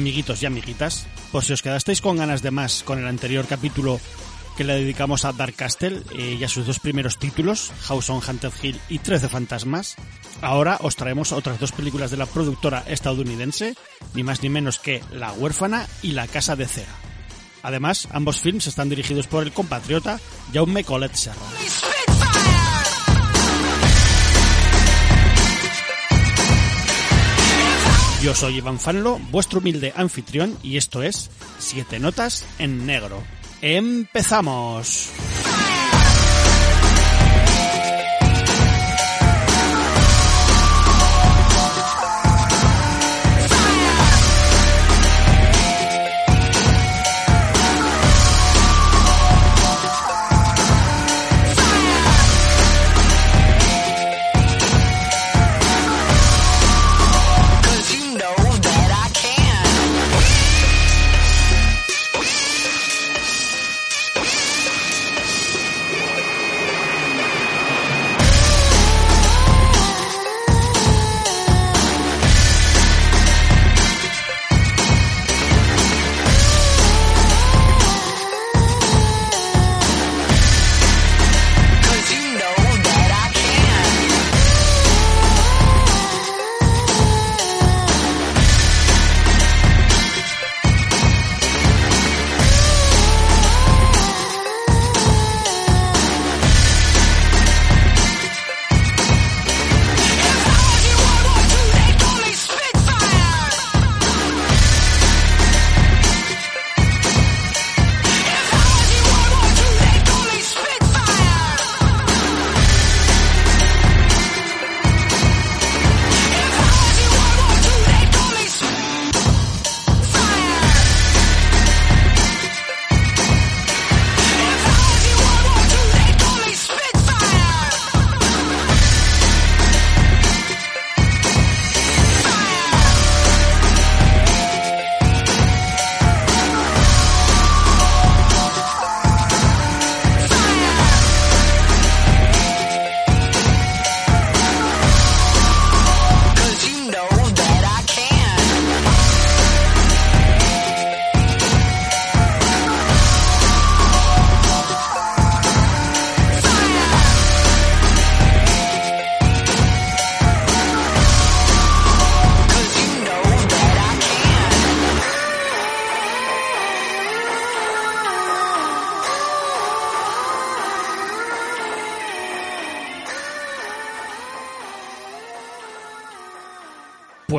Amiguitos y amiguitas. Por si os quedasteis con ganas de más con el anterior capítulo que le dedicamos a Dark Castle eh, y a sus dos primeros títulos, House on Haunted Hill y Trece Fantasmas, ahora os traemos otras dos películas de la productora estadounidense, ni más ni menos que La huérfana y La casa de cera. Además, ambos films están dirigidos por el compatriota Jaume Colet Serra. Yo soy Iván Fanlo, vuestro humilde anfitrión, y esto es Siete Notas en Negro. ¡Empezamos!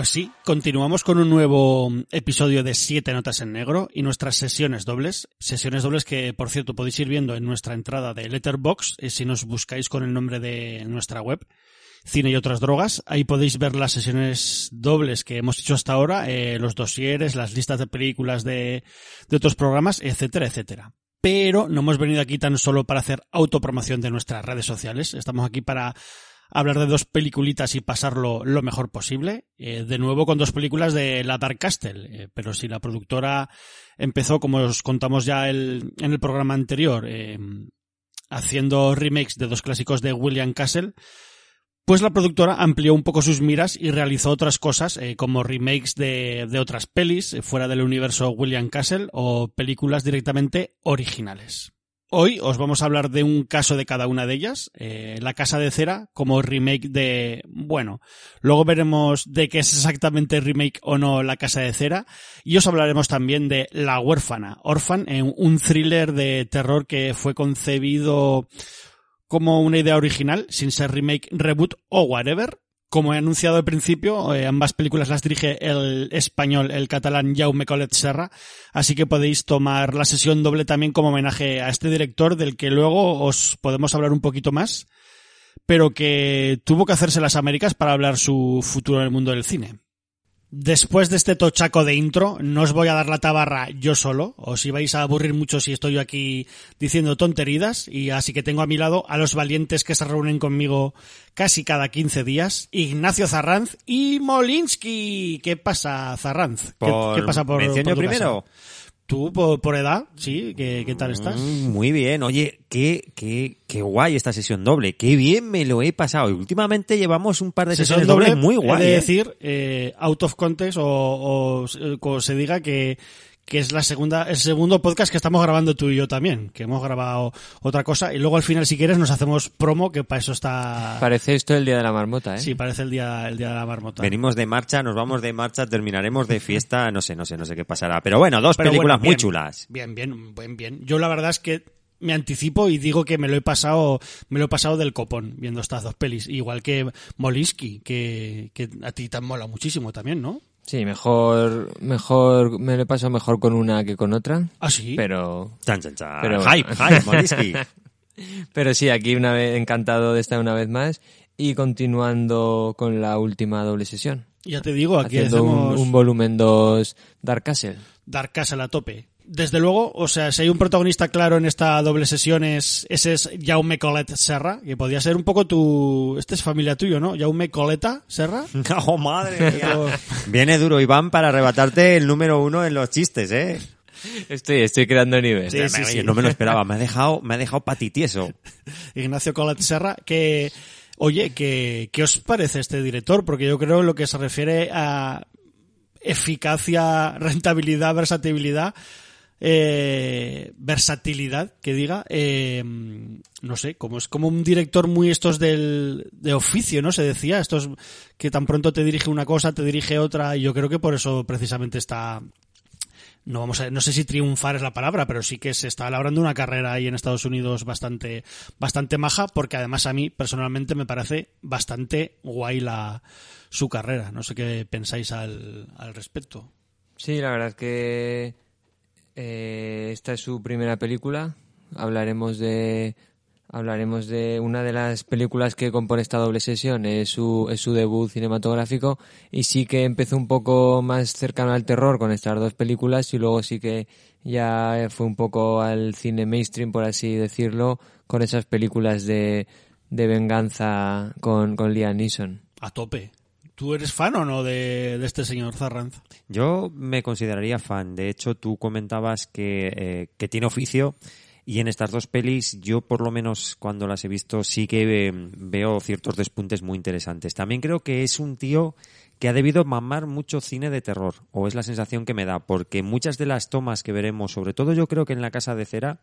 Pues sí, continuamos con un nuevo episodio de Siete Notas en Negro y nuestras sesiones dobles. Sesiones dobles que, por cierto, podéis ir viendo en nuestra entrada de Letterbox eh, si nos buscáis con el nombre de nuestra web. Cine y otras drogas. Ahí podéis ver las sesiones dobles que hemos hecho hasta ahora, eh, los dosieres, las listas de películas de, de otros programas, etcétera, etcétera. Pero no hemos venido aquí tan solo para hacer autopromoción de nuestras redes sociales. Estamos aquí para hablar de dos peliculitas y pasarlo lo mejor posible. Eh, de nuevo con dos películas de la Dark Castle. Eh, pero si la productora empezó, como os contamos ya en el programa anterior, eh, haciendo remakes de dos clásicos de William Castle, pues la productora amplió un poco sus miras y realizó otras cosas, como remakes de, de otras pelis fuera del universo William Castle o películas directamente originales. Hoy os vamos a hablar de un caso de cada una de ellas, eh, La Casa de Cera como remake de... Bueno, luego veremos de qué es exactamente remake o no La Casa de Cera y os hablaremos también de La Huérfana, Orphan, eh, un thriller de terror que fue concebido como una idea original, sin ser remake, reboot o whatever, Como he anunciado al principio, eh, ambas películas las dirige el español, el catalán Jaume Colet Serra, así que podéis tomar la sesión doble también como homenaje a este director del que luego os podemos hablar un poquito más, pero que tuvo que hacerse las Américas para hablar su futuro en el mundo del cine. Después de este tochaco de intro, no os voy a dar la tabarra yo solo, os ibais a aburrir mucho si estoy yo aquí diciendo tonteridas, y así que tengo a mi lado a los valientes que se reúnen conmigo casi cada 15 días, Ignacio Zarranz y Molinsky. ¿Qué pasa, Zarranz? ¿Qué, Por- qué pasa por, ¿mención por tu primero? casa? Tú, por, por edad, sí, ¿qué, qué tal estás? Mm, Muy bien, oye, qué, qué, qué guay esta sesión doble, qué bien me lo he pasado. Y últimamente llevamos un par de Sesión sesiones doble, dobles muy guay. he de ¿eh? decir, eh, out of context o, o, eh, como se diga que, que es la segunda, el segundo podcast que estamos grabando tú y yo también, que hemos grabado otra cosa y luego al final si quieres nos hacemos promo que para eso está, Parece esto el día de la marmota, ¿eh? sí, parece el día, el día de la marmota. Venimos de marcha, nos vamos de marcha, terminaremos de fiesta, no sé, no sé, no sé qué pasará. Pero bueno, dos Pero películas bueno, muy chulas. Bien, bien, bien, bien. Yo la verdad es que me anticipo y digo que me lo he pasado, me lo he pasado del copón viendo estas dos pelis, igual que Molinsky, que, que a ti te mola muchísimo también, ¿no? Sí, mejor, mejor, me lo he pasado mejor con una que con otra. Ah, sí. Pero, Chan, chan, chan. Pero- hype, hype, Molinsky. pero sí, aquí una vez, encantado de estar una vez más y continuando con la última doble sesión. Ya te digo, aquí haciendo un, un volumen 2 Dark Castle. Dark Castle a tope. Desde luego, o sea, si hay un protagonista claro en esta doble sesión es ese es Jaume Colet Serra, que podría ser un poco tu... Este es familia tuyo, ¿no? Jaume Coleta Serra. ¡Oh, madre mía! Viene duro Iván para arrebatarte el número uno en los chistes, ¿eh? Estoy, estoy creando nivel. Sí, sí, sí. No me lo esperaba, me ha dejado, me ha dejado patitieso. Ignacio Colet Serra, que... Oye, que, ¿qué os parece este director? Porque yo creo lo que se refiere a eficacia, rentabilidad, versatilidad, eh, versatilidad, que diga, eh, no sé, como es como un director muy estos del, de oficio, ¿no? Se decía, estos que tan pronto te dirige una cosa, te dirige otra, y yo creo que por eso precisamente está, no vamos a, no sé si triunfar es la palabra, pero sí que se está labrando una carrera ahí en Estados Unidos bastante, bastante maja, porque además a mí personalmente me parece bastante guay la, su carrera. No sé qué pensáis al, al respecto. Sí, la verdad que eh, esta es su primera película. Hablaremos de hablaremos de una de las películas que compone esta doble sesión. Es su, es su debut cinematográfico y sí que empezó un poco más cercano al terror con estas dos películas y luego sí que ya fue un poco al cine mainstream, por así decirlo, con esas películas de, de venganza con, con Liam Neeson. A tope. ¿Tú eres fan o no de, este señor Zarranz? Yo me consideraría fan. De hecho, tú comentabas que, eh, que tiene oficio. Y en estas dos pelis, yo por lo menos cuando las he visto, sí que eh, veo ciertos despuntes muy interesantes. También creo que es un tío que ha debido mamar mucho cine de terror, o es la sensación que me da, porque muchas de las tomas que veremos, sobre todo yo creo que en La Casa de Cera,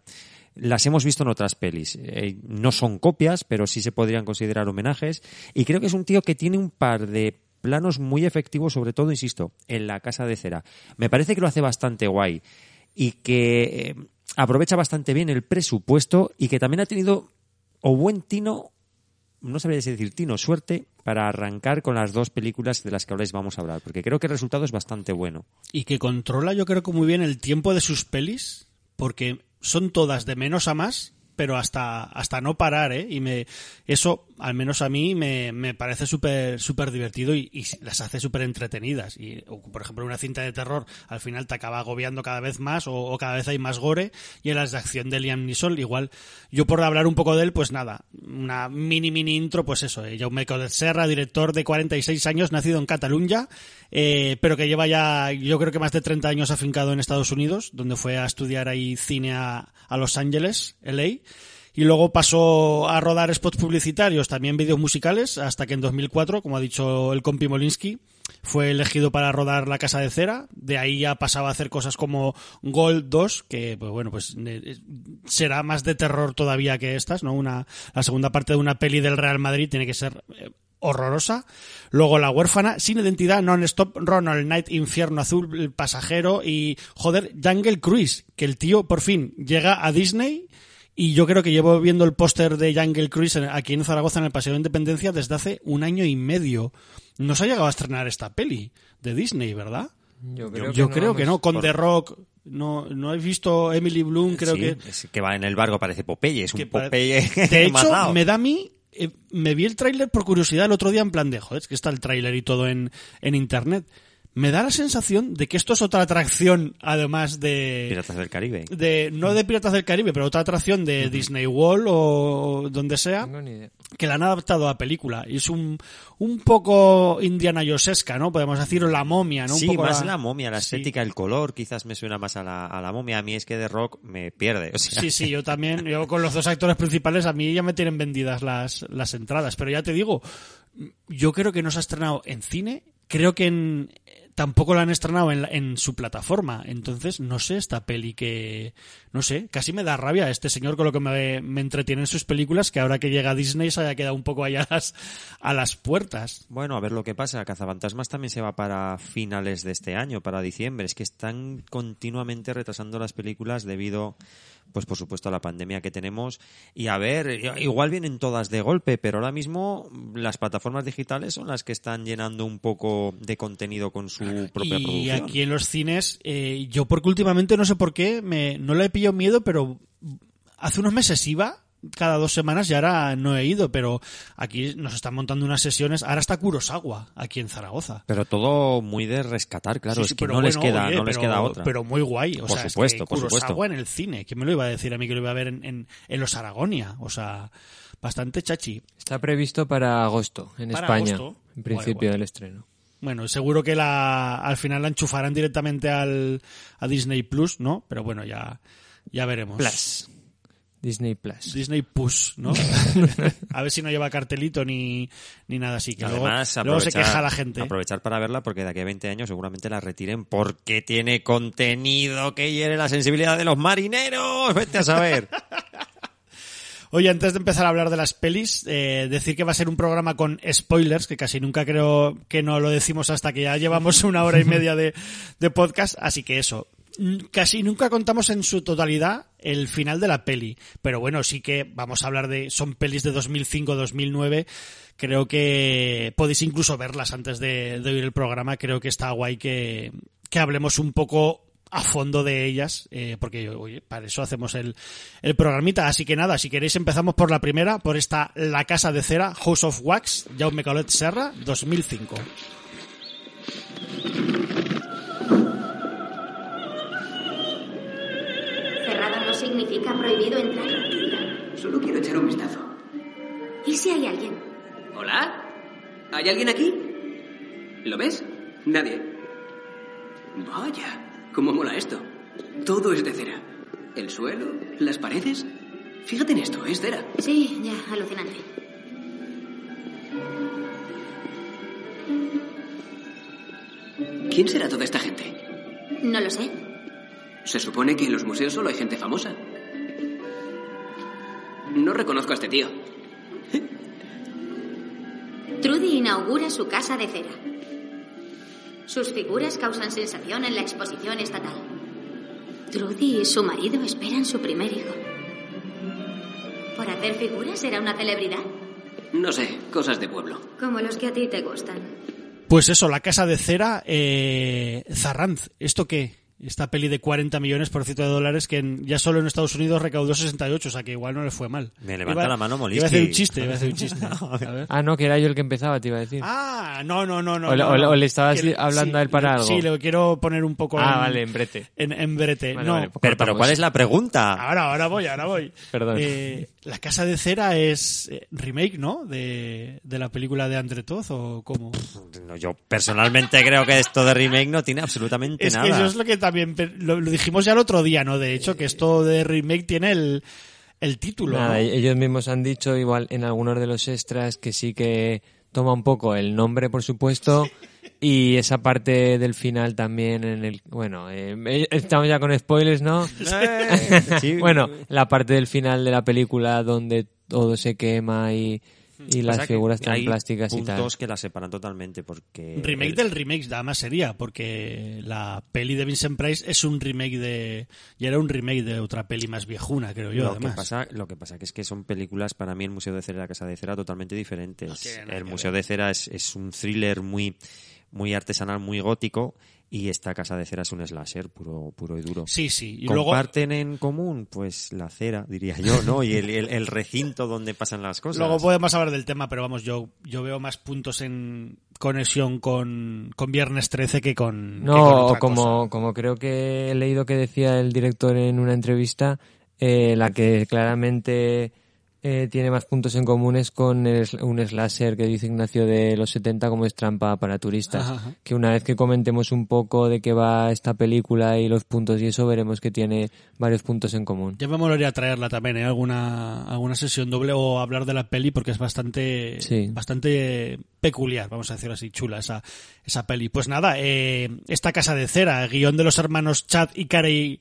las hemos visto en otras pelis. Eh, no son copias, pero sí se podrían considerar homenajes. Y creo que es un tío que tiene un par de planos muy efectivos, sobre todo, insisto, en La Casa de Cera. Me parece que lo hace bastante guay y que eh, aprovecha bastante bien el presupuesto y que también ha tenido o buen tino, no sabría decir tino, suerte para arrancar con las dos películas de las que ahora les vamos a hablar, porque creo que el resultado es bastante bueno. Y que controla yo creo que muy bien el tiempo de sus pelis, porque son todas de menos a más, pero hasta, hasta no parar, ¿eh? Y me, eso, al menos a mí, me, me parece súper, súper divertido y, y las hace súper entretenidas. Y, por ejemplo, una cinta de terror, al final te acaba agobiando cada vez más, o, o cada vez hay más gore, y en las de acción de Liam Neeson, igual, yo por hablar un poco de él, pues nada, una mini mini intro, pues eso, eh, Jaume Codet Serra, director de 46 años, nacido en Cataluña, eh, pero que lleva ya, yo creo que más de 30 años afincado en Estados Unidos, donde fue a estudiar ahí cine a, a Los Ángeles, LA, y luego pasó a rodar spots publicitarios, también vídeos musicales, hasta que en 2004, como ha dicho el compi Molinsky, fue elegido para rodar La Casa de Cera. De ahí ya pasaba a hacer cosas como Gold 2, que, pues bueno, pues eh, será más de terror todavía que estas, ¿no? Una, la segunda parte de una peli del Real Madrid tiene que ser eh, horrorosa. Luego La Huérfana, Sin Identidad, Non-Stop, Ronald Night, Infierno Azul, El Pasajero y, joder, Jungle Cruise, que el tío por fin llega a Disney Y yo creo que llevo viendo el póster de Jungle Cruise aquí en Zaragoza en el Paseo de Independencia desde hace un año y medio. No se ha llegado a estrenar esta peli de Disney, ¿verdad? Yo Yo creo que no. Con Por- The Rock, no, no he visto Emily Bloom, creo Sí, que... es que va en el barco, parece Popeye, es que un pare- Popeye De hecho, matado. me da a mí... eh, me vi el tráiler por curiosidad el otro día en plan de, joder, es que está el tráiler y todo en, en internet. Me da la sensación de que esto es otra atracción, además de... Piratas del Caribe. de no de Piratas del Caribe, pero otra atracción de Disney World o donde sea, No tengo ni idea. que la han adaptado a película. Y es un, un poco Indiana Jonesesca, ¿no? Podemos decir o la momia, ¿no? Un sí, poco más la, momia, la Sí. estética, el color, quizás me suena más a la, a la momia. A mí es que de rock me pierde. O sea, Sí, sí, yo también, yo con los dos actores principales, a mí ya me tienen vendidas las, las entradas, pero ya te digo, yo creo que no se ha estrenado en cine, creo que en, tampoco la han estrenado en, en su plataforma, entonces no sé esta peli que, no sé, casi me da rabia este señor con lo que me, me entretiene en sus películas, que ahora que llega a Disney se haya quedado un poco allá a las, a las puertas. Bueno, a ver lo que pasa. Cazafantasmas también se va para finales de este año, para diciembre. Es que están continuamente retrasando las películas debido, pues por supuesto, la pandemia que tenemos. Y a ver, igual vienen todas de golpe, pero ahora mismo las plataformas digitales son las que están llenando un poco de contenido con su propia y producción. aquí en los cines, eh, yo porque últimamente no sé por qué, me, no le he pillado miedo, pero hace unos meses iba cada dos semanas y ahora no he ido, pero aquí nos están montando unas sesiones, ahora está Kurosawa, aquí en Zaragoza. Pero todo muy de rescatar, claro, Sí, es que pero no les queda, oye, no les pero- queda otra. Pero muy guay, o Por sea, es supuesto, que por Kurosawa supuesto. en el cine, ¿quién me lo iba a decir a mí que lo iba a ver en, en, en los Aragonia? O sea, bastante chachi. Está previsto para agosto en Para España, agosto. en Guay, principio guay. del estreno. Bueno, seguro que la, al final la enchufarán directamente al, a Disney Plus, ¿no? Pero bueno, ya, ya veremos. Plus. Disney Plus. Disney Push, ¿no? a ver si no lleva cartelito ni, ni nada así. Que Además, luego, luego se queja la gente. Aprovechar para verla porque de aquí a 20 años seguramente la retiren porque tiene contenido que hiere la sensibilidad de los marineros. Vete a saber. Oye, antes de empezar a hablar de las pelis, eh, decir que va a ser un programa con spoilers, que casi nunca creo que no lo decimos hasta que ya llevamos una hora y media de, de podcast, así que eso. Casi nunca contamos en su totalidad el final de la peli, pero bueno, sí que vamos a hablar de, son pelis de 2005-2009, creo que podéis incluso verlas antes de, oír el programa, creo que está guay que, que hablemos un poco a fondo de ellas, eh, porque oye, para eso hacemos el, el programita. Así que nada, si queréis empezamos por la primera, por esta La Casa de Cera, House of Wax, Jaume Colet Serra, 2005. Significa prohibido entrar. Solo quiero echar un vistazo. ¿Y si hay alguien? ¿Hola? ¿Hay alguien aquí? ¿Lo ves? Nadie. Vaya, cómo mola esto. Todo es de cera. El suelo, las paredes. Fíjate en esto, es cera. Sí, ya, alucinante. ¿Quién será toda esta gente? No lo sé. Se supone que en los museos solo hay gente famosa. No reconozco a este tío. Trudy inaugura su casa de cera. Sus figuras causan sensación en la exposición estatal. Trudy y su marido esperan su primer hijo. ¿Por hacer figuras era una celebridad? No sé, cosas de pueblo. Como los que a ti te gustan. Pues eso, La Casa de Cera, eh, Zarranz, ¿esto qué? Esta peli de 40 millones por ciento de dólares que en- ya solo en Estados Unidos recaudó 68, o sea que igual no le fue mal. Me levanta la mano Molisky. Iba a hacer un chiste, iba a hacer un chiste. A ver. Ah, no, que era yo el que empezaba, te iba a decir. Ah, no, no, no, no. O le- no, o no. o le estabas Que- hablando a él para algo. Sí, le quiero poner un poco Ah, en, vale, en brete. en, en brete. Vale, no, vale, pues Pero, pero. ¿cuál es la pregunta? ahora, ahora voy, ahora voy. Perdón. Eh, la Casa de Cera es eh, remake, ¿no? De, de la película de Andre Todd o cómo. No, yo personalmente creo que esto de remake no tiene absolutamente Es que nada. eso es lo que también lo, lo dijimos ya el otro día, ¿no? De hecho, que esto de remake tiene el, el título. Nada, ¿no? ellos mismos han dicho igual en algunos de los extras que sí que toma un poco el nombre, por supuesto, y esa parte del final también en el... Bueno, eh, estamos ya con spoilers, ¿no? Bueno, la parte del final de la película donde todo se quema y, y las figuras tan hay plásticas y tal. puntos que las separan totalmente porque... Remake el- del remake, además sería, porque la peli de Vincent Price es un remake de. Y era un remake de otra peli más viejuna, creo yo, lo además. que pasa lo que pasa que es que son películas para mí el museo de cera y la casa de cera totalmente diferentes No nada el museo de cera es, es un thriller muy muy artesanal muy gótico y esta casa de cera es un slasher puro puro y duro Sí, sí. Y luego. comparten en común pues la cera diría yo no y el, el- el recinto donde pasan las cosas Luego podemos hablar del tema, pero vamos, yo, yo veo más puntos en conexión con, con Viernes 13 que con. que con No, otra como, cosa. como creo que he leído que decía el director en una entrevista, eh, la que claramente eh, tiene más puntos en común es con el un slasher que dice Ignacio de los 70 como es trampa para turistas. Ajá, ajá. Que una vez que comentemos un poco de qué va esta película y los puntos y eso, veremos que tiene varios puntos en común. Ya me molaría traerla también, ¿eh? Alguna, alguna sesión doble o hablar de la peli porque es bastante, Sí. bastante peculiar, vamos a decirlo así, chula esa, esa peli. Pues nada, eh, esta casa de cera, guion de los hermanos Chad y Carey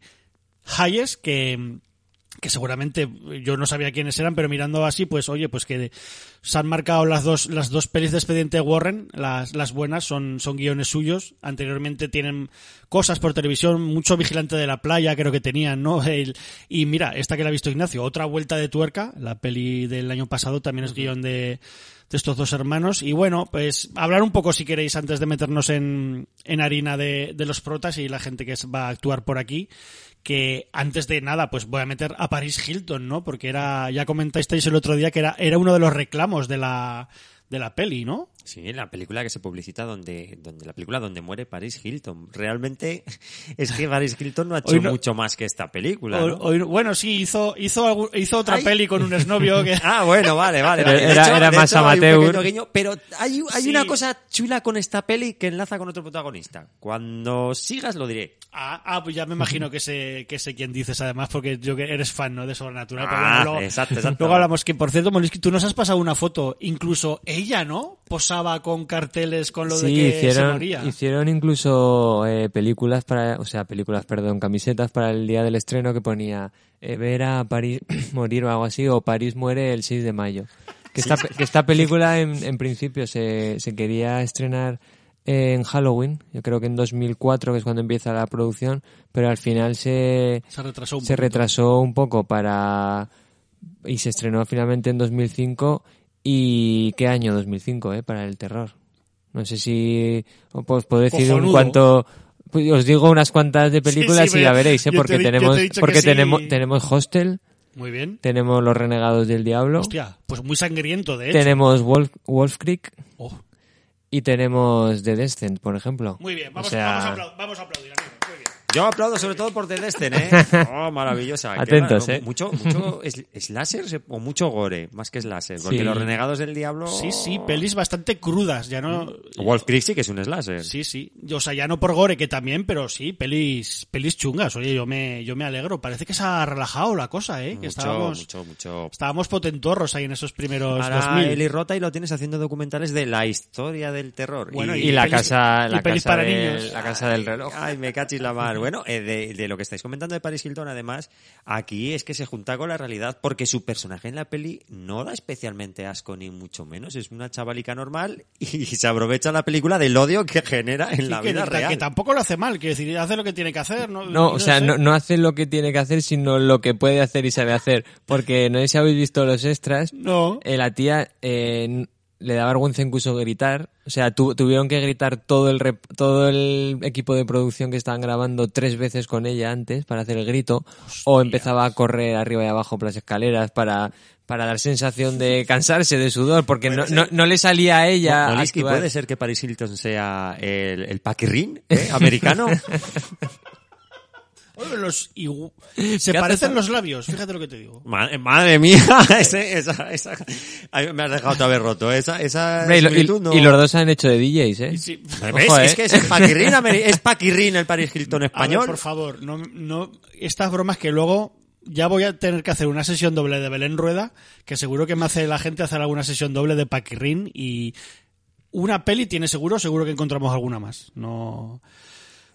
Hayes, que, que seguramente yo no sabía quiénes eran, pero mirando así, pues oye, pues que se han marcado las dos, las dos pelis de Expediente Warren, las, las buenas, son, son guiones suyos. Anteriormente tienen cosas por televisión, mucho Vigilante de la Playa, creo que tenían, ¿no? El- y mira, esta que la ha visto Ignacio, otra vuelta de tuerca, la peli del año pasado también es guion de, de estos dos hermanos. Y bueno, pues hablar un poco si queréis antes de meternos en, en harina de, de los protas y la gente que va a actuar por aquí. Que antes de nada, pues voy a meter a Paris Hilton, ¿no? Porque era, ya comentasteis el otro día que era, era uno de los reclamos de la, de la peli, ¿no? Sí, la película que se publicita donde, donde la película donde muere Paris Hilton. Realmente es que Paris Hilton no ha hecho no- mucho más que esta película. Bueno, sí, hizo, hizo, hizo otra Ay. peli con un exnovio que... Ah, bueno, vale, vale. Era- hecho- era de más hecho, amateur. guiño, pero hay, hay Sí. una cosa chula con esta peli que enlaza con otro protagonista. Cuando sigas lo diré. Ah, ah, pues ya me imagino que sé, que sé quién dices además, porque yo que eres fan, ¿no? De Sobrenatural. Ah, luego, exacto, exacto. Luego hablamos que, por cierto, Molisky, tú nos has pasado una foto, incluso ella, ¿no? Posaba con carteles con lo de sí, que se hicieron, moría. hicieron incluso eh, películas para, o sea, películas, perdón, camisetas para el día del estreno que ponía eh, ver a París morir o algo así, o París muere el 6 de mayo. Que esta, que esta película en, en principio se, se quería estrenar en Halloween, yo creo que en 2004, que es cuando empieza la producción, pero al final se, Se retrasó un se retrasó un poco para y se estrenó finalmente en 2005 y qué año 2005 eh para el terror no sé si os puedo decir un cuanto pues os digo unas cuantas de películas sí, y ya veréis eh te porque te tenemos porque sí. tenemos tenemos Hostel Muy bien. tenemos Los Renegados del Diablo Hostia, pues muy sangriento, de hecho. tenemos Wolf, Wolf Creek Oh, y tenemos The Descent por ejemplo muy bien, vamos, O sea, vamos, a aplau- vamos a aplaudir, amigo. Yo aplaudo sobre todo por The Destin, ¿eh? Oh, maravillosa. Atentos. ¿eh? Mucho, mucho es- slasher o mucho gore, más que slasher. Porque Sí. Los Renegados del Diablo... Sí, sí, pelis bastante crudas, ya no... Wolf Creek sí que es un slasher. Sí, sí. O sea, ya no por gore, que también, pero sí, pelis, pelis chungas. Oye, yo me, yo me alegro. Parece que se ha relajado la cosa, ¿eh? Que estábamos, mucho, mucho. estábamos potentorros ahí en esos primeros Ahora 2000. Eli Rota y lo tienes haciendo documentales de la historia del terror. Bueno, y, la pelis- casa y la pelis casa para del- niños. la casa del reloj Ay, me cachis la mar. Bueno, eh, de, de lo que estáis comentando de Paris Hilton, además, aquí es que se junta con la realidad porque su personaje en la peli no da especialmente asco ni mucho menos. Es una chavalica normal y se aprovecha la película del odio que genera en Sí, la que, vida que- real. que tampoco lo hace mal, quiero decir, hace lo que tiene que hacer, ¿no? No, Y o sea, no, no hace lo que tiene que hacer, sino lo que puede hacer y sabe hacer. Porque no sé si habéis visto los extras. No. eh, la tía eh, le da vergüenza incluso gritar. O sea, tu- tuvieron que gritar todo el, rep- todo el equipo de producción que estaban grabando tres veces con ella antes para hacer el grito. O empezaba a correr arriba y abajo por las escaleras para, para dar sensación de cansarse de sudor. Porque no, no, no le salía a ella. ¿puede ser que Paris Hilton sea el, el paquirrín ¿eh? americano? Oye, los igu- Se ¿Qué parecen los labios, fíjate lo que te digo. madre, madre mía, ese- esa, esa, me has dejado otra vez roto. Esa, esa Hombre, y, lo- y- similitud no- y los dos han hecho de DJs, ¿eh? Sí-. Ojo, ¿eh? Es que es el paquirrín, es paquirrín el Paris Hilton A ver, español. por favor, no, no, estas bromas que luego ya voy a tener que hacer una sesión doble de Belén Rueda, que seguro que me hace la gente hacer alguna sesión doble de Paquirrin y una peli tiene seguro, seguro que encontramos alguna más. No,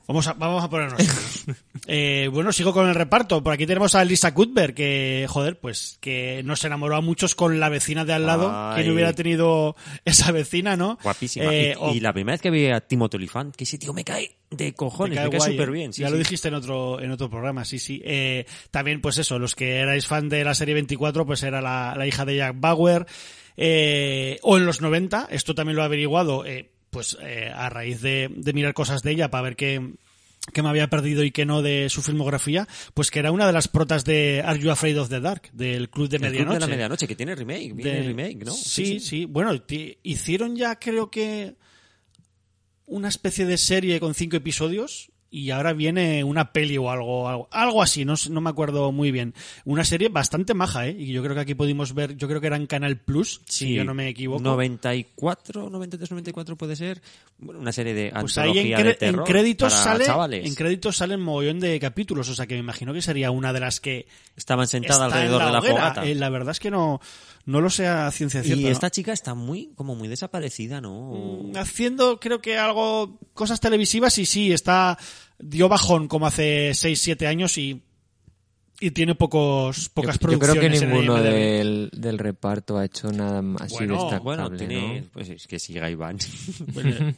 Vamos a, vamos a ponernos. Eh, bueno, sigo con el reparto. Por aquí tenemos a Lisa Cuthbert, que, joder, pues que nos enamoró a muchos con la vecina de al lado. Ay. ¿Quién hubiera tenido esa vecina, no? Guapísima. Eh, y, o- y la primera vez que vi a Timothy Olyphant, que ese tío me cae de cojones, me cae guay, súper ¿eh? bien. ya lo dijiste en otro, en otro programa, sí, sí. Eh, también, pues eso, los que erais fan de la serie 24, pues era la, la hija de Jack Bauer. Eh, o en los 90, esto también lo he averiguado, eh, pues eh, a raíz de, de mirar cosas de ella para ver qué, qué me había perdido y qué no de su filmografía, pues que era una de las protas de Are You Afraid of the Dark, del Club de El Club Medianoche. de la medianoche, que tiene remake, remake, ¿no? Sí, sí. Bueno, hicieron ya creo que una especie de serie con cinco episodios y ahora viene una peli o algo, algo, algo así, no, no me acuerdo muy bien. Una serie bastante maja, ¿eh? Y yo creo que aquí pudimos ver, yo creo que era en Canal Plus, si yo no me equivoco. 94, 93, 94 puede ser. Bueno, una serie de Pues ahí en, antología de en terror créditos para sale, chavales. en créditos salen mogollón de capítulos, o sea que me imagino que sería una de las que Estaban sentadas en alrededor la de la fogata. Eh, la verdad es que no, no lo sé a ciencia cierta. y ¿no? esta chica está muy, como muy desaparecida, ¿no? Mm, haciendo creo que algo cosas televisivas y sí está dio bajón como hace 6 7 años y y tiene pocos pocas yo, yo creo producciones que ninguno del, del reparto ha hecho nada así Bueno, destacable, Bueno, tiene, ¿no? pues es que siga Iván.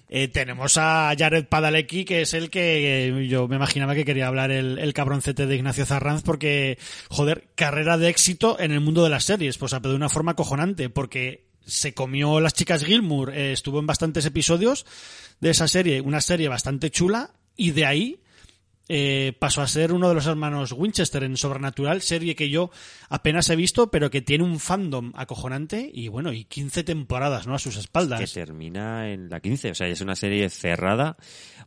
Eh, tenemos a Jared Padalecki que es el que eh, yo me imaginaba que quería hablar el, el cabroncete de Ignacio Zarranz porque joder carrera de éxito en el mundo de las series pues pero de una forma cojonante porque se comió las chicas Gilmour eh, estuvo en bastantes episodios de esa serie una serie bastante chula y de ahí eh, pasó a ser uno de los hermanos Winchester en Sobrenatural, serie que yo apenas he visto, pero que tiene un fandom acojonante y bueno, y 15 temporadas, ¿no? A sus espaldas. que termina en la 15. O sea, es una serie cerrada,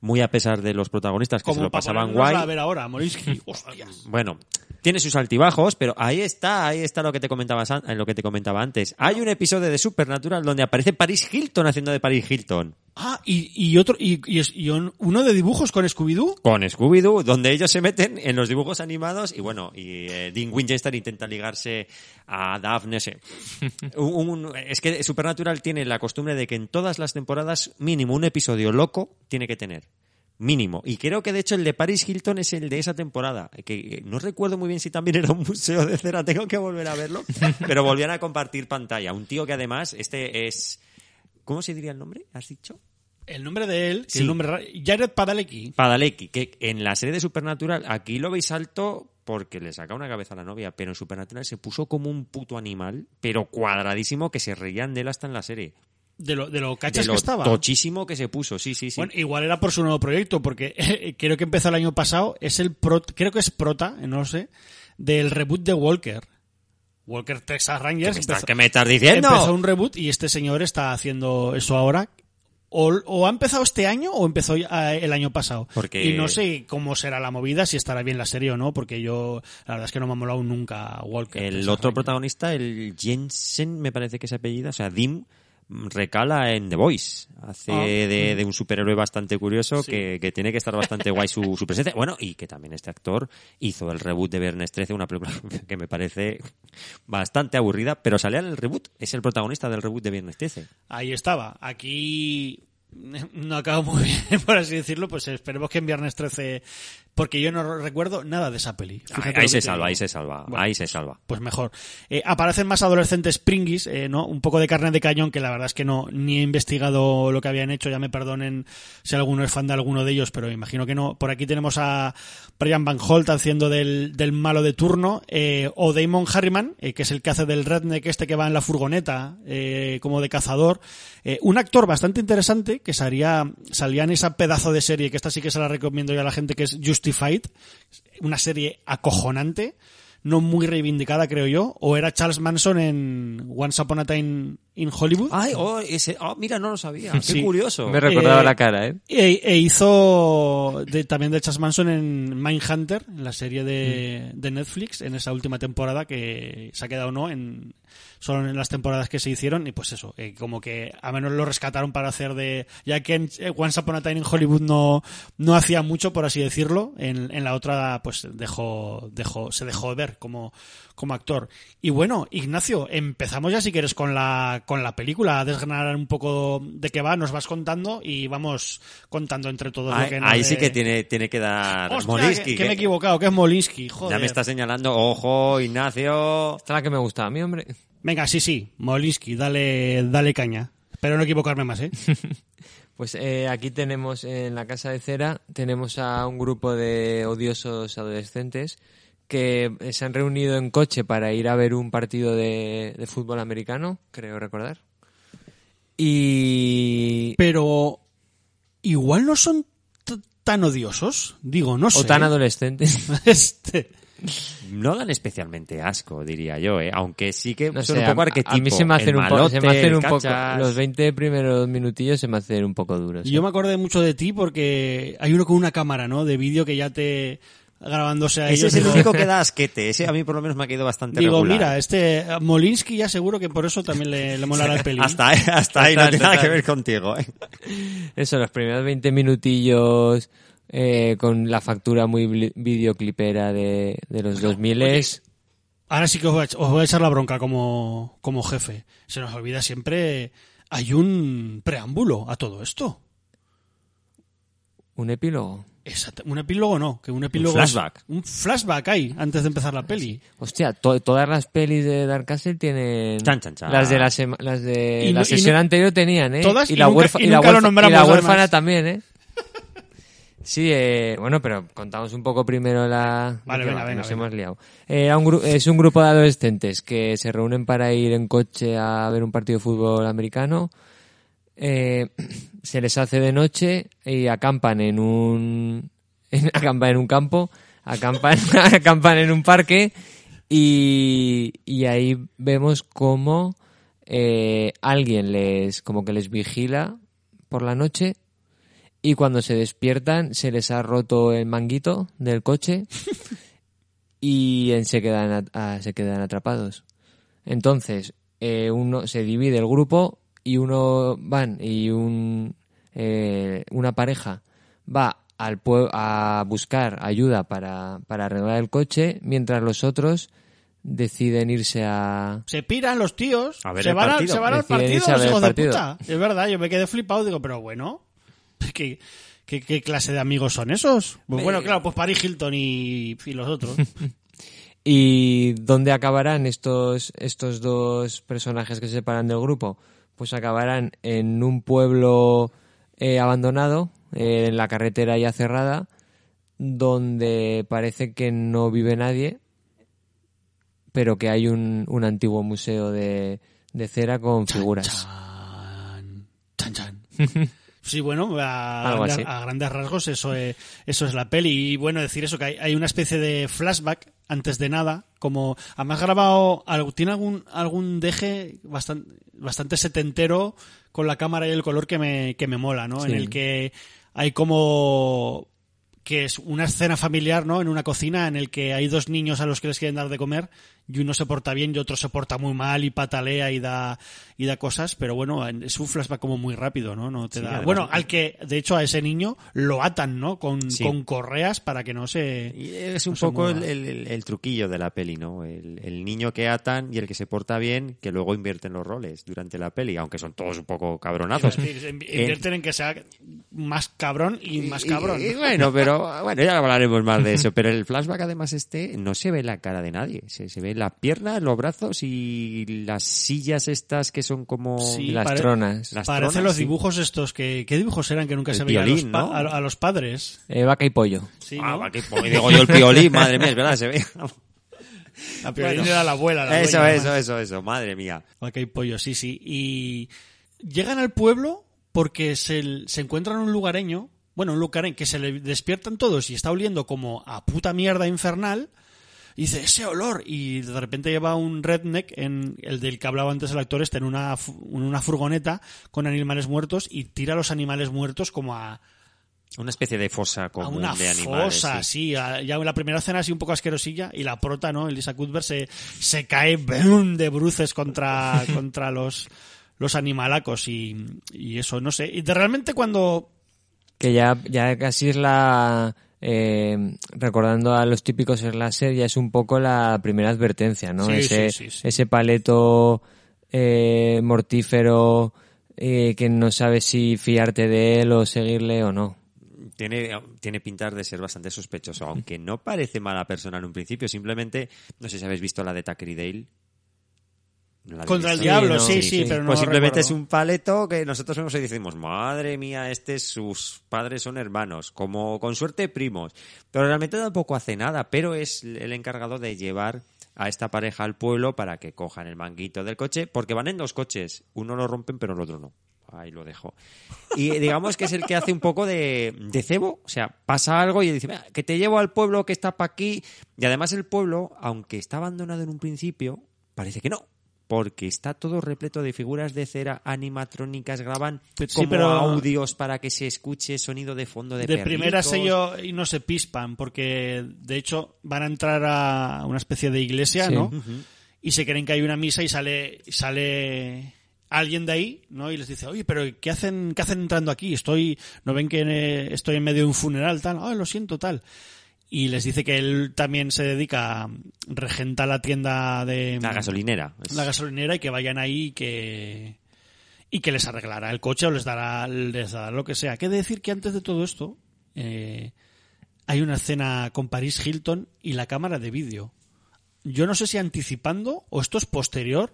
muy a pesar de los protagonistas que se lo pasaban guay. a ver ahora, Morisky. Hostias. Bueno, tiene sus altibajos, pero ahí está, ahí está lo que te comentabas an- lo que te comentaba antes. Hay un episodio de Supernatural donde aparece Paris Hilton haciendo de Paris Hilton. Ah, y, y otro, y, y es- y un- uno de dibujos con Scooby-Doo. Con Scooby-Doo, donde ellos se meten en los dibujos animados y bueno, y eh, Dean Winchester intenta ligarse a Daphne. sé. Un- un- es que Supernatural tiene la costumbre de que en todas las temporadas mínimo un episodio loco tiene que tener. Mínimo. Y creo que de hecho el de Paris Hilton es el de esa temporada. Que eh, no recuerdo muy bien si también era un museo de cera, tengo que volver a verlo. Pero volvían a compartir pantalla. Un tío que además, este es. ¿Cómo se diría el nombre? ¿Has dicho? El nombre de él, Sí. el nombre Jared Padalecki. Padalecki, que en la serie de Supernatural, aquí lo veis alto porque le saca una cabeza a la novia, pero en Supernatural se puso como un puto animal, pero cuadradísimo, que se reían de él hasta en la serie. De lo, de lo De cachas lo que estaba. tochísimo que se puso, sí, sí, sí. Bueno, igual era por su nuevo proyecto, porque creo que empezó el año pasado, es el pro, creo que es prota, no lo sé, del reboot de Walker. Walker Texas ¿Qué Rangers. me, estás, empezó- qué me estás diciendo? Empezó un reboot y este señor está haciendo eso ahora. O, o ha empezado este año o empezó eh, el año pasado. Porque- Y no sé cómo será la movida, si estará bien la serie o no, porque yo, la verdad es que no me ha molado nunca Walker. El Texas otro Rangers. protagonista, el Jensen, me parece que es apellido, o sea, Dim, recala en The Voice. Hace Ah. de, de un superhéroe bastante curioso Sí. que, que tiene que estar bastante guay su, su presencia. Bueno, y que también este actor hizo el reboot de Viernes 13, una película que me parece bastante aburrida, pero salía en el reboot. Es el protagonista del reboot de Viernes 13. Ahí estaba. Aquí no acabo muy bien, por así decirlo, pues esperemos que en Viernes 13, porque yo no recuerdo nada de esa peli. Ahí, se salva, ahí se salva, ahí se salva. Pues mejor. Eh, aparecen más adolescentes Pringis, eh, ¿no? Un poco de carne de cañón, que la verdad es que no, ni he investigado lo que habían hecho, ya me perdonen si alguno es fan de alguno de ellos, pero imagino que no. Por aquí tenemos a Brian Van Holt haciendo del, del malo de turno, eh, o Damon Harriman, eh, que es el que hace del redneck este que va en la furgoneta, eh, como de cazador. Un actor bastante interesante que salía, salía en esa pedazo de serie, que esta sí que se la recomiendo yo a la gente, que es Justified, una serie acojonante, no muy reivindicada creo yo, o era Charles Manson en Once Upon a Time in Hollywood. Ay, oh, ese, oh, mira, no lo sabía. Qué Sí. curioso. Me recordaba Eh, la cara, ¿eh? E, e hizo de- también de Charles Manson en Mindhunter, en la serie de, de Netflix, en esa última temporada que se ha quedado no en solo en las temporadas que se hicieron y pues eso, eh, como que a menos lo rescataron para hacer de ya que en eh, Once Upon a Time in Hollywood no no hacía mucho por así decirlo, en, en la otra pues dejó dejó se dejó ver como como actor. Y bueno, Ignacio, empezamos ya si quieres con la con la película, a desgranar un poco de qué va, nos vas contando y vamos contando entre todos lo Ahí, que nos ahí sí que tiene, tiene que dar Hostia, Molinsky. que, que me he equivocado, que es Molinsky, joder. ya me está señalando, ojo, Ignacio. Esta es la que me gusta a mí, hombre. Venga, sí, sí, Molinsky, dale, dale caña. Espero no equivocarme más, ¿eh? Pues eh, aquí tenemos en la casa de cera tenemos a un grupo de odiosos adolescentes que eh, se han reunido en coche para ir a ver un partido de, de fútbol americano, creo recordar. Y Pero igual no son tan odiosos, digo, no sé. o tan adolescentes. Este, No dan especialmente asco, diría yo, ¿eh? aunque sí que No son sé, un poco a, arquetípico. a mí se me hacen el un, poco, se me malote, hacen un poco los 20 primeros minutillos se me hacen un poco duros. ¿eh? yo me acordé mucho de ti porque hay uno con una cámara, ¿no? De vídeo que ya te grabándose a Ese ellos. es el único que da asquete. Ese a mí por lo menos me ha quedado bastante Digo, regular. mira, este eh, Molinsky ya seguro que por eso también le, le molará el peli. Hasta, ahí- hasta ahí no tiene nada que ver contigo, ¿eh? Eso, los primeros 20 minutillos eh, con la factura muy videoclipera de, de los 2000 es Ahora sí que os voy, a, os voy a echar la bronca como, como jefe. Se nos olvida siempre, hay un preámbulo a todo esto. un epílogo. Exacto. Un epílogo no, que un epílogo es- flashback. un flashback hay antes de empezar la peli. Hostia, to- todas las pelis de Dark Castle tienen... Chan, chan, chan. Las de la, sema- las de Y la y sesión anterior tenían, ¿eh? Todas y, y la, nunca- huérfa- y y la nunca lo huérfa- nombramos, y la huérfana además. también, ¿eh? Sí, eh, bueno, pero contamos un poco primero la... Vale, venga, venga, Nos venga. hemos liado. Eh, un es un grupo de adolescentes que se reúnen para ir en coche a ver un partido de fútbol americano. Eh, se les hace de noche y acampan en un... en- acampan en un campo, acampan, acampan en un parque y, y ahí vemos cómo eh, alguien les como que les vigila por la noche y cuando se despiertan se les ha roto el manguito del coche y se quedan at- ah, se quedan atrapados. Entonces eh, uno se divide el grupo y uno van y un eh, una pareja va al a buscar ayuda para, para arreglar el coche mientras los otros deciden irse a Se piran los tíos, A ver se, van al- partido. se van al partido, los hijos de puta. Es verdad, yo me quedé flipado, digo, pero bueno, ¿qué, qué, qué clase de amigos son esos? Pues bueno, claro, pues Paris Hilton y, y los otros. ¿Y dónde acabarán estos, estos dos personajes que se separan del grupo? Pues acabarán en un pueblo eh, abandonado, eh, en la carretera ya cerrada, donde parece que no vive nadie, pero que hay un, un antiguo museo de, de cera con figuras. Chan, chan. Sí, bueno, a grandes rasgos eso es, eso es la peli. Y bueno, decir eso, que hay, hay una especie de flashback antes de nada, como además grabado, algo- tiene algún, algún deje bastante, bastante setentero con la cámara y el color que me, que me mola, ¿no? En el que hay como que es una escena familiar, ¿no? En una cocina en el que hay dos niños a los que les quieren dar de comer y uno se porta bien y otro se porta muy mal y patalea y da y da cosas, pero bueno, es un flashback como muy rápido, ¿no? No te Sí, da. además- Bueno, al que de hecho a ese niño lo atan, ¿no? Con, Sí. con correas para que no se es un no poco el, el- truquillo de la peli, ¿no? El, el niño que atan y el que se porta bien, que luego invierten los roles durante la peli, aunque son todos un poco cabronazos. Invierten en que sea más cabrón y más cabrón. y- y bueno, pero bueno, ya hablaremos más de eso. Pero el flashback, además, este no se ve la cara de nadie. Se, se ve la pierna, los brazos y las sillas estas que son como Sí, las pare- tronas. las Parecen tronas, los sí. dibujos estos que ¿qué dibujos eran que nunca El se veían a los, violín, pa- ¿no? a, a los padres? Eh, vaca y pollo. Sí, Ah, ¿no? va, qué po- digo yo el piolín, madre mía, es verdad, se ve. La Piolín Bueno. era la abuela. la Eso, dueña, eso, eso, eso, madre mía. Vaca y pollo, sí, sí. Y llegan al pueblo porque se, se encuentran un lugareño, bueno, un lugareño que se le despiertan todos y está oliendo como a puta mierda infernal. Y dice, ese olor. Y de repente lleva un redneck, en el del que hablaba antes el actor este, en una, en una furgoneta con animales muertos y tira los animales muertos como a, Una especie de fosa a común una de animales. fosa, sí. sí. a- ya en la primera escena así un poco asquerosilla y la prota, ¿no? Elisa Cuthbert se, se cae ¡bum! de bruces contra, contra los, los animalacos y, y eso, no sé. Y de realmente cuando... que ya, ya casi es la eh, recordando a los típicos slasher ya es un poco la primera advertencia no Sí, ese sí, sí, sí. ese paleto eh, mortífero eh, que no sabes si fiarte de él o seguirle o no. Tiene, tiene pintar de ser bastante sospechoso, aunque no parece mala persona en un principio. Simplemente, no sé si habéis visto la de Tucker y Dale. ¿No la habéis Contra el diablo, no, sí, sí, pero no Pues simplemente recuerdo. es un paleto que nosotros vemos y decimos, madre mía, este sus padres son hermanos, como con suerte primos. Pero realmente tampoco hace nada, pero es el encargado de llevar a esta pareja al pueblo para que cojan el manguito del coche, porque van en dos coches, uno lo rompen pero el otro no. Ahí lo dejo. Y digamos que es el que hace un poco de, de cebo, o sea, pasa algo y dice, "Venga, que te llevo al pueblo que está para aquí. Y además el pueblo, aunque está abandonado en un principio, parece que no. Porque está todo repleto de figuras de cera animatrónicas, graban Pero sí, como pero- audios para que se escuche sonido de fondo de de primera perritos. sello y no se pispan, porque de hecho van a entrar a una especie de iglesia, Sí. ¿no? Y se creen que hay una misa y sale, sale alguien de ahí, ¿no? Y les dice, oye, pero ¿qué hacen, qué hacen entrando aquí? Estoy, ¿no ven que eh, estoy en medio de un funeral, tal? Ah, lo siento, tal. Y les dice que él también se dedica a regentar la tienda de La gasolinera. La gasolinera y que vayan ahí y que y que les arreglará el coche o les dará les dará lo que sea. Que decir que antes de todo esto eh, hay una escena con Paris Hilton y la cámara de vídeo. Yo no sé si anticipando o esto es posterior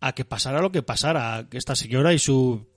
a que pasara lo que pasara, que esta señora y su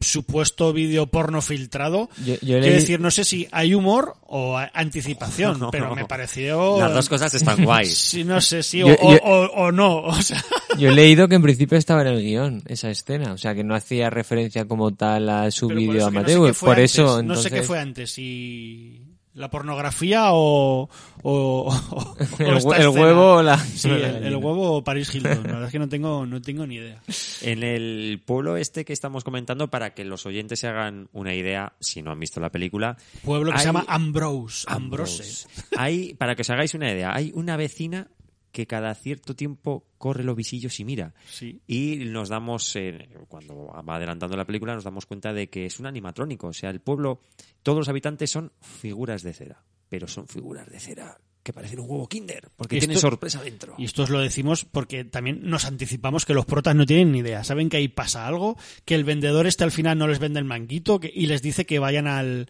supuesto vídeo porno filtrado. Yo- yo Quiero leí- decir, no sé si hay humor o anticipación, No. pero me pareció... Las dos cosas están guays. Sí, no sé, sí, Yo- o, yo- o- o- o no. O sea, Yo he leído que en principio estaba en el guion esa escena, o sea que no hacía referencia como tal a su pero por vídeo eso no sé amateur. qué fue por antes, eso, no entonces, sé qué fue antes, si la pornografía o, o, o el, esta huevo o la... Sí, el, huevo o Paris Hilton. La verdad es que no tengo, no tengo ni idea. En el pueblo este que estamos comentando, para que los oyentes se hagan una idea, si no han visto la película, Pueblo que Hay- se llama Ambrose. Ambrose. Ambrose. Hay, para que os hagáis una idea, hay una vecina que cada cierto tiempo corre los visillos y mira. Sí. Y nos damos, eh, cuando va adelantando la película, nos damos cuenta de que es un animatrónico. O sea, el pueblo, todos los habitantes son figuras de cera. Pero son figuras de cera que parecen un huevo kinder, porque Y tienen esto- sorpresa dentro. Y esto os lo decimos porque también nos anticipamos que los protas no tienen ni idea. Saben que ahí pasa algo, que el vendedor este al final no les vende el manguito que- y les dice que vayan al,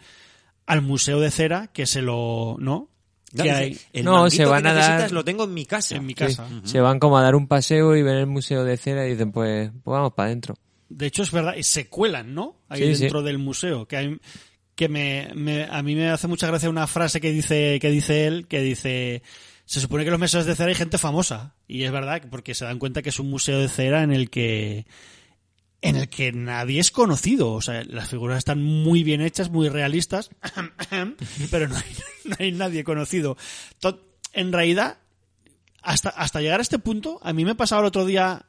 al museo de cera, que se lo... ¿no? No, que dice, hay el No, manguito se van que a dar- lo tengo en mi casa. en mi Sí, casa. Se van como a dar un paseo y ven el museo de cera y dicen, pues, pues vamos para adentro. De hecho, es verdad, y se cuelan, ¿no? Ahí Sí, dentro sí. del museo. Que, hay- que me, me- a mí me hace mucha gracia una frase que dice, que dice él, que dice, se supone que en los museos de cera hay gente famosa. Y es verdad, porque se dan cuenta que es un museo de cera en el que, en el que nadie es conocido. O sea, las figuras están muy bien hechas, muy realistas, pero no hay, no hay nadie conocido. En realidad, hasta, hasta llegar a este punto, a mí me pasaba el otro día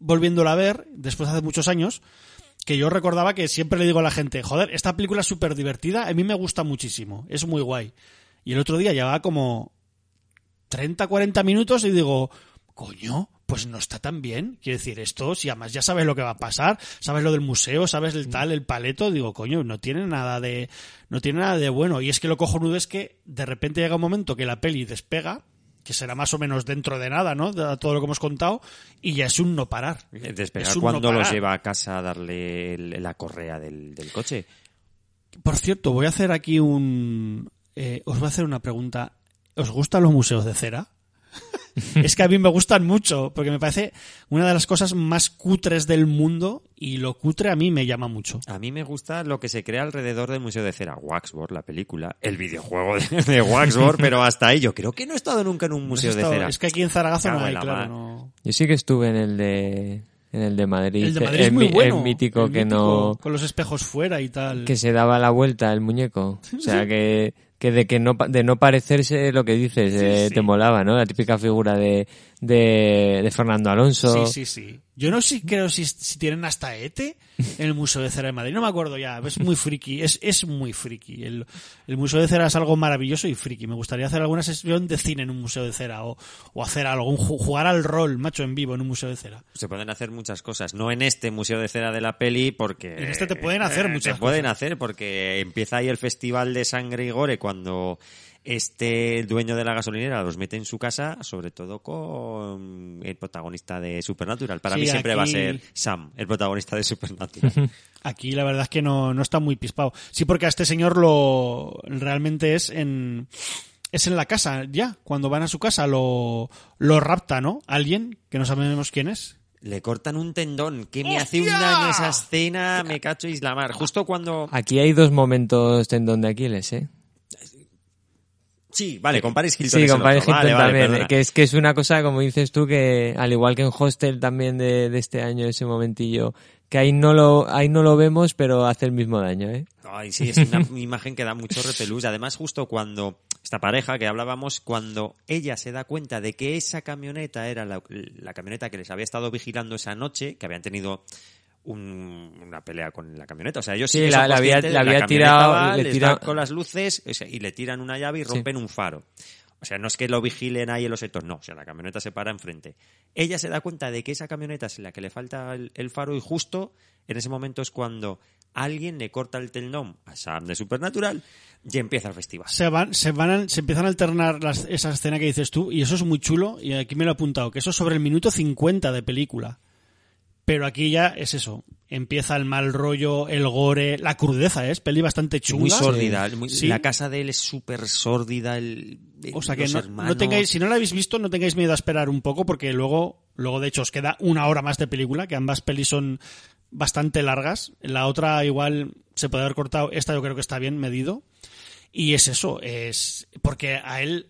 volviéndola a ver, después de hace muchos años, que yo recordaba que siempre le digo a la gente, joder, esta película es súper divertida, a mí me gusta muchísimo, es muy guay. Y el otro día llevaba como 30, 40 minutos y digo, coño, pues no está tan bien. Quiero decir, esto, si además ya sabes lo que va a pasar, sabes lo del museo, sabes el tal, el paleto, digo, coño, no tiene nada de, no tiene nada de bueno. Y es que lo cojonudo es que de repente llega un momento que la peli despega, que será más o menos dentro de nada, ¿no? De todo lo que hemos contado, y ya es un no parar. Despegar Es un cuando no los lleva a casa a darle el- la correa del, del coche. Por cierto, voy a hacer aquí un... eh, os voy a hacer una pregunta. ¿Os gustan los museos de cera? es que a mí me gustan mucho, porque me parece una de las cosas más cutres del mundo y lo cutre a mí me llama mucho. A mí me gusta lo que se crea alrededor del Museo de Cera. Waxworld, la película, el videojuego de, de pero hasta ahí yo creo que no he estado nunca en un museo de cera. Es que aquí en Zaragoza no hay, la claro. no. Yo sí que estuve en el de, en el de Madrid. El de Madrid es muy bueno. el mítico el que mítico, no, Con los espejos fuera y tal. que se daba la vuelta el muñeco. O sea, que, que de que no, de no parecerse lo que dices, eh, sí. te molaba, ¿no? La típica figura de, de, de Fernando Alonso. Sí, sí, sí. Yo no sé, creo si, si tienen hasta ETE en el Museo de Cera de Madrid. No me acuerdo ya. Es muy friki. Es, es muy friki. El, el Museo de Cera es algo maravilloso y friki. Me gustaría hacer alguna sesión de cine en un Museo de Cera o, o hacer algo, jugar al rol, macho, en vivo en un Museo de Cera. Se pueden hacer muchas cosas. No en este Museo de Cera de la peli, porque... En este te pueden hacer eh, muchas Te pueden cosas. hacer, porque empieza ahí el Festival de Sangre y Gore cuando Este dueño de la gasolinera los mete en su casa, sobre todo con el protagonista de Supernatural. Para Sí, mí siempre va a ser Sam, el protagonista de Supernatural. Aquí la verdad es que no, no está muy pispado. Sí, porque a este señor lo realmente es en es en la casa ya. Cuando van a su casa lo, lo rapta, ¿no? Alguien que no sabemos quién es. Le cortan un tendón. que me hace un daño esa escena? Me cacho Islamar. Justo cuando... Aquí hay dos momentos tendón de Aquiles, ¿eh? Sí, vale, con Paris Hilton. Sí, con Paris. Hilton Vale, también. que es que es una cosa, como dices tú, que al igual que en Hostel también de, de este año, ese momentillo, que ahí no lo, ahí no lo vemos, pero hace el mismo daño, ¿eh? Ay, sí, es una imagen que da mucho repelús. Además, justo cuando esta pareja que hablábamos, cuando ella se da cuenta de que esa camioneta era la, la camioneta que les había estado vigilando esa noche, que habían tenido un- una pelea con la camioneta. O sea, ellos sí, Sí, que la- son la había- la había tirado, va, le tira- da con las luces y le tiran una llave y rompen un faro. O sea, no es que lo vigilen ahí en los sectores, no. O sea, la camioneta se para enfrente. Ella se da cuenta de que esa camioneta es la que le falta el, el faro y justo en ese momento es cuando alguien le corta el tendón a Sam de Supernatural y empieza el festival. Se van, se van, a- se empiezan a alternar las- esa escena que dices tú y eso es muy chulo y aquí me lo he apuntado, que eso es sobre el minuto 50 de película. Pero aquí ya es eso. Empieza el mal rollo, el gore, la crudeza, ¿eh? es peli bastante chunga. Muy sórdida. muy- Sí. La casa de él es súper sórdida. El, O sea que no, hermanos. no tengáis, si no la habéis visto, no tengáis miedo a esperar un poco, porque luego, luego de hecho os queda una hora más de película, que ambas pelis son bastante largas. La otra igual se puede haber cortado, esta yo creo que está bien medido. Y es eso, es porque a él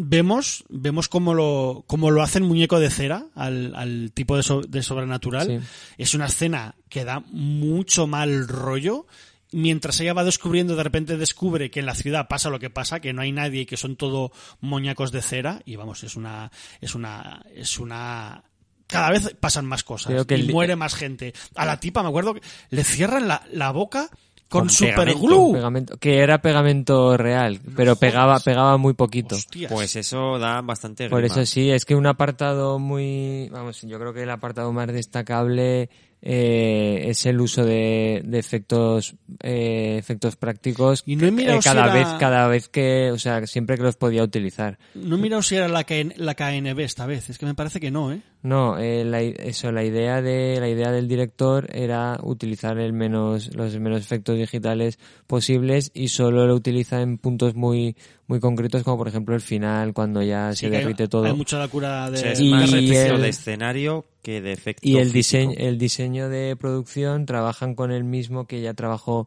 vemos, vemos cómo lo, cómo lo hacen muñeco de cera al, al tipo de, so- de sobrenatural. Sí. Es una escena que da mucho mal rollo. Mientras ella va descubriendo, de repente descubre que en la ciudad pasa lo que pasa, que no hay nadie y que son todo moñacos de cera. Y vamos, es una, es una, es una, cada vez pasan más cosas Creo que y el- muere más gente. A la tipa, me acuerdo que le cierran la, la boca con, Con super pegamento, que era pegamento real, pero pegaba, pegaba muy poquito. Hostias. Pues eso da bastante Por grima. eso sí, es que un apartado muy, vamos, yo creo que el apartado más destacable eh, es el uso de, de efectos, eh, efectos prácticos Y no he mirado eh, cada si era- vez, cada vez que, o sea, siempre que los podía utilizar. No he mirado si era la, KN la KNB esta vez, es que me parece que no, ¿eh? No, eh, la, i- eso, la idea de la idea del director era utilizar el menos los menos efectos digitales posibles y solo lo utiliza en puntos muy muy concretos como por ejemplo el final cuando ya Sí se que hay- derrite todo. Hay mucha locura O de... sea, es Y más el- efecto de escenario que de efecto Y el físico. diseño, el diseño de producción trabajan con el mismo que ya trabajó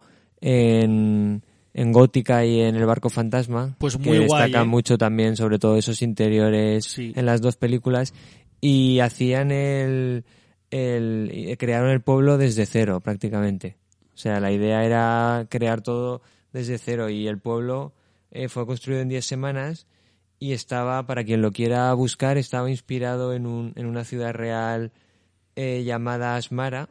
en, en Gótica y en El Barco Fantasma. Pues que muy guay, destacan ¿eh? mucho también, sobre todo esos interiores Sí. en las dos películas. Y hacían el, el. y crearon el pueblo desde cero, prácticamente. O sea, la idea era crear todo desde cero y el pueblo eh, fue construido en 10 semanas y estaba, para quien lo quiera buscar, estaba inspirado en, un, en una ciudad real eh, llamada Asmara,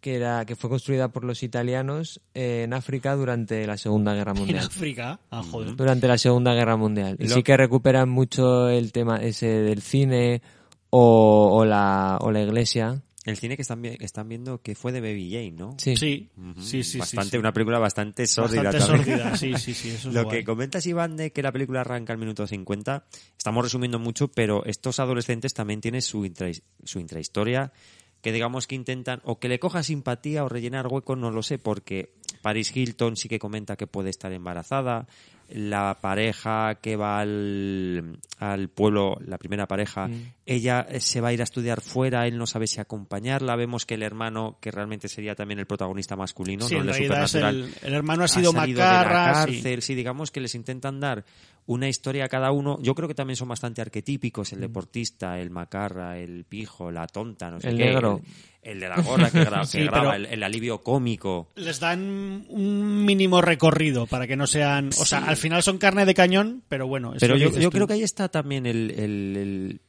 que, era, que fue construida por los italianos eh, en África durante la Segunda Guerra En Mundial. África. Ah, joder. Durante la Segunda Guerra Mundial. Y Lo- sí que recuperan mucho el tema ese del cine o, o, la, o la iglesia. El cine que están, viendo que fue de Baby Jane, ¿no? Sí. Sí, sí, sí. sí, Bastante, sí. una película bastante sórdida Bastante también. sórdida, sí, sí, sí, eso es Lo guay. que comentas, Iván, de que la película arranca al minuto 50, estamos resumiendo mucho, pero estos adolescentes también tienen su, intra- su intrahistoria, que digamos que intentan o que le coja simpatía o rellenar hueco, no lo sé, porque Paris Hilton sí que comenta que puede estar embarazada, la pareja que va al, al pueblo, la primera pareja, Mm. ella eh, se va a ir a estudiar fuera, él no sabe si acompañarla, vemos que el hermano, que realmente sería también el protagonista masculino, Sí, no el el, hermano ha sido macarra. de la sí. cárcel, sí. digamos que les intentan dar una historia a cada uno. Yo creo que también son bastante arquetípicos, el deportista, el macarra, el pijo, la tonta, no sé El qué, negro. El, el de la gorra que, gra- Sí, que graba, el, el alivio cómico. Les dan un mínimo recorrido para que no sean... O sea, al final son carne de cañón, pero bueno. Pero yo, creo que ahí está también el, el,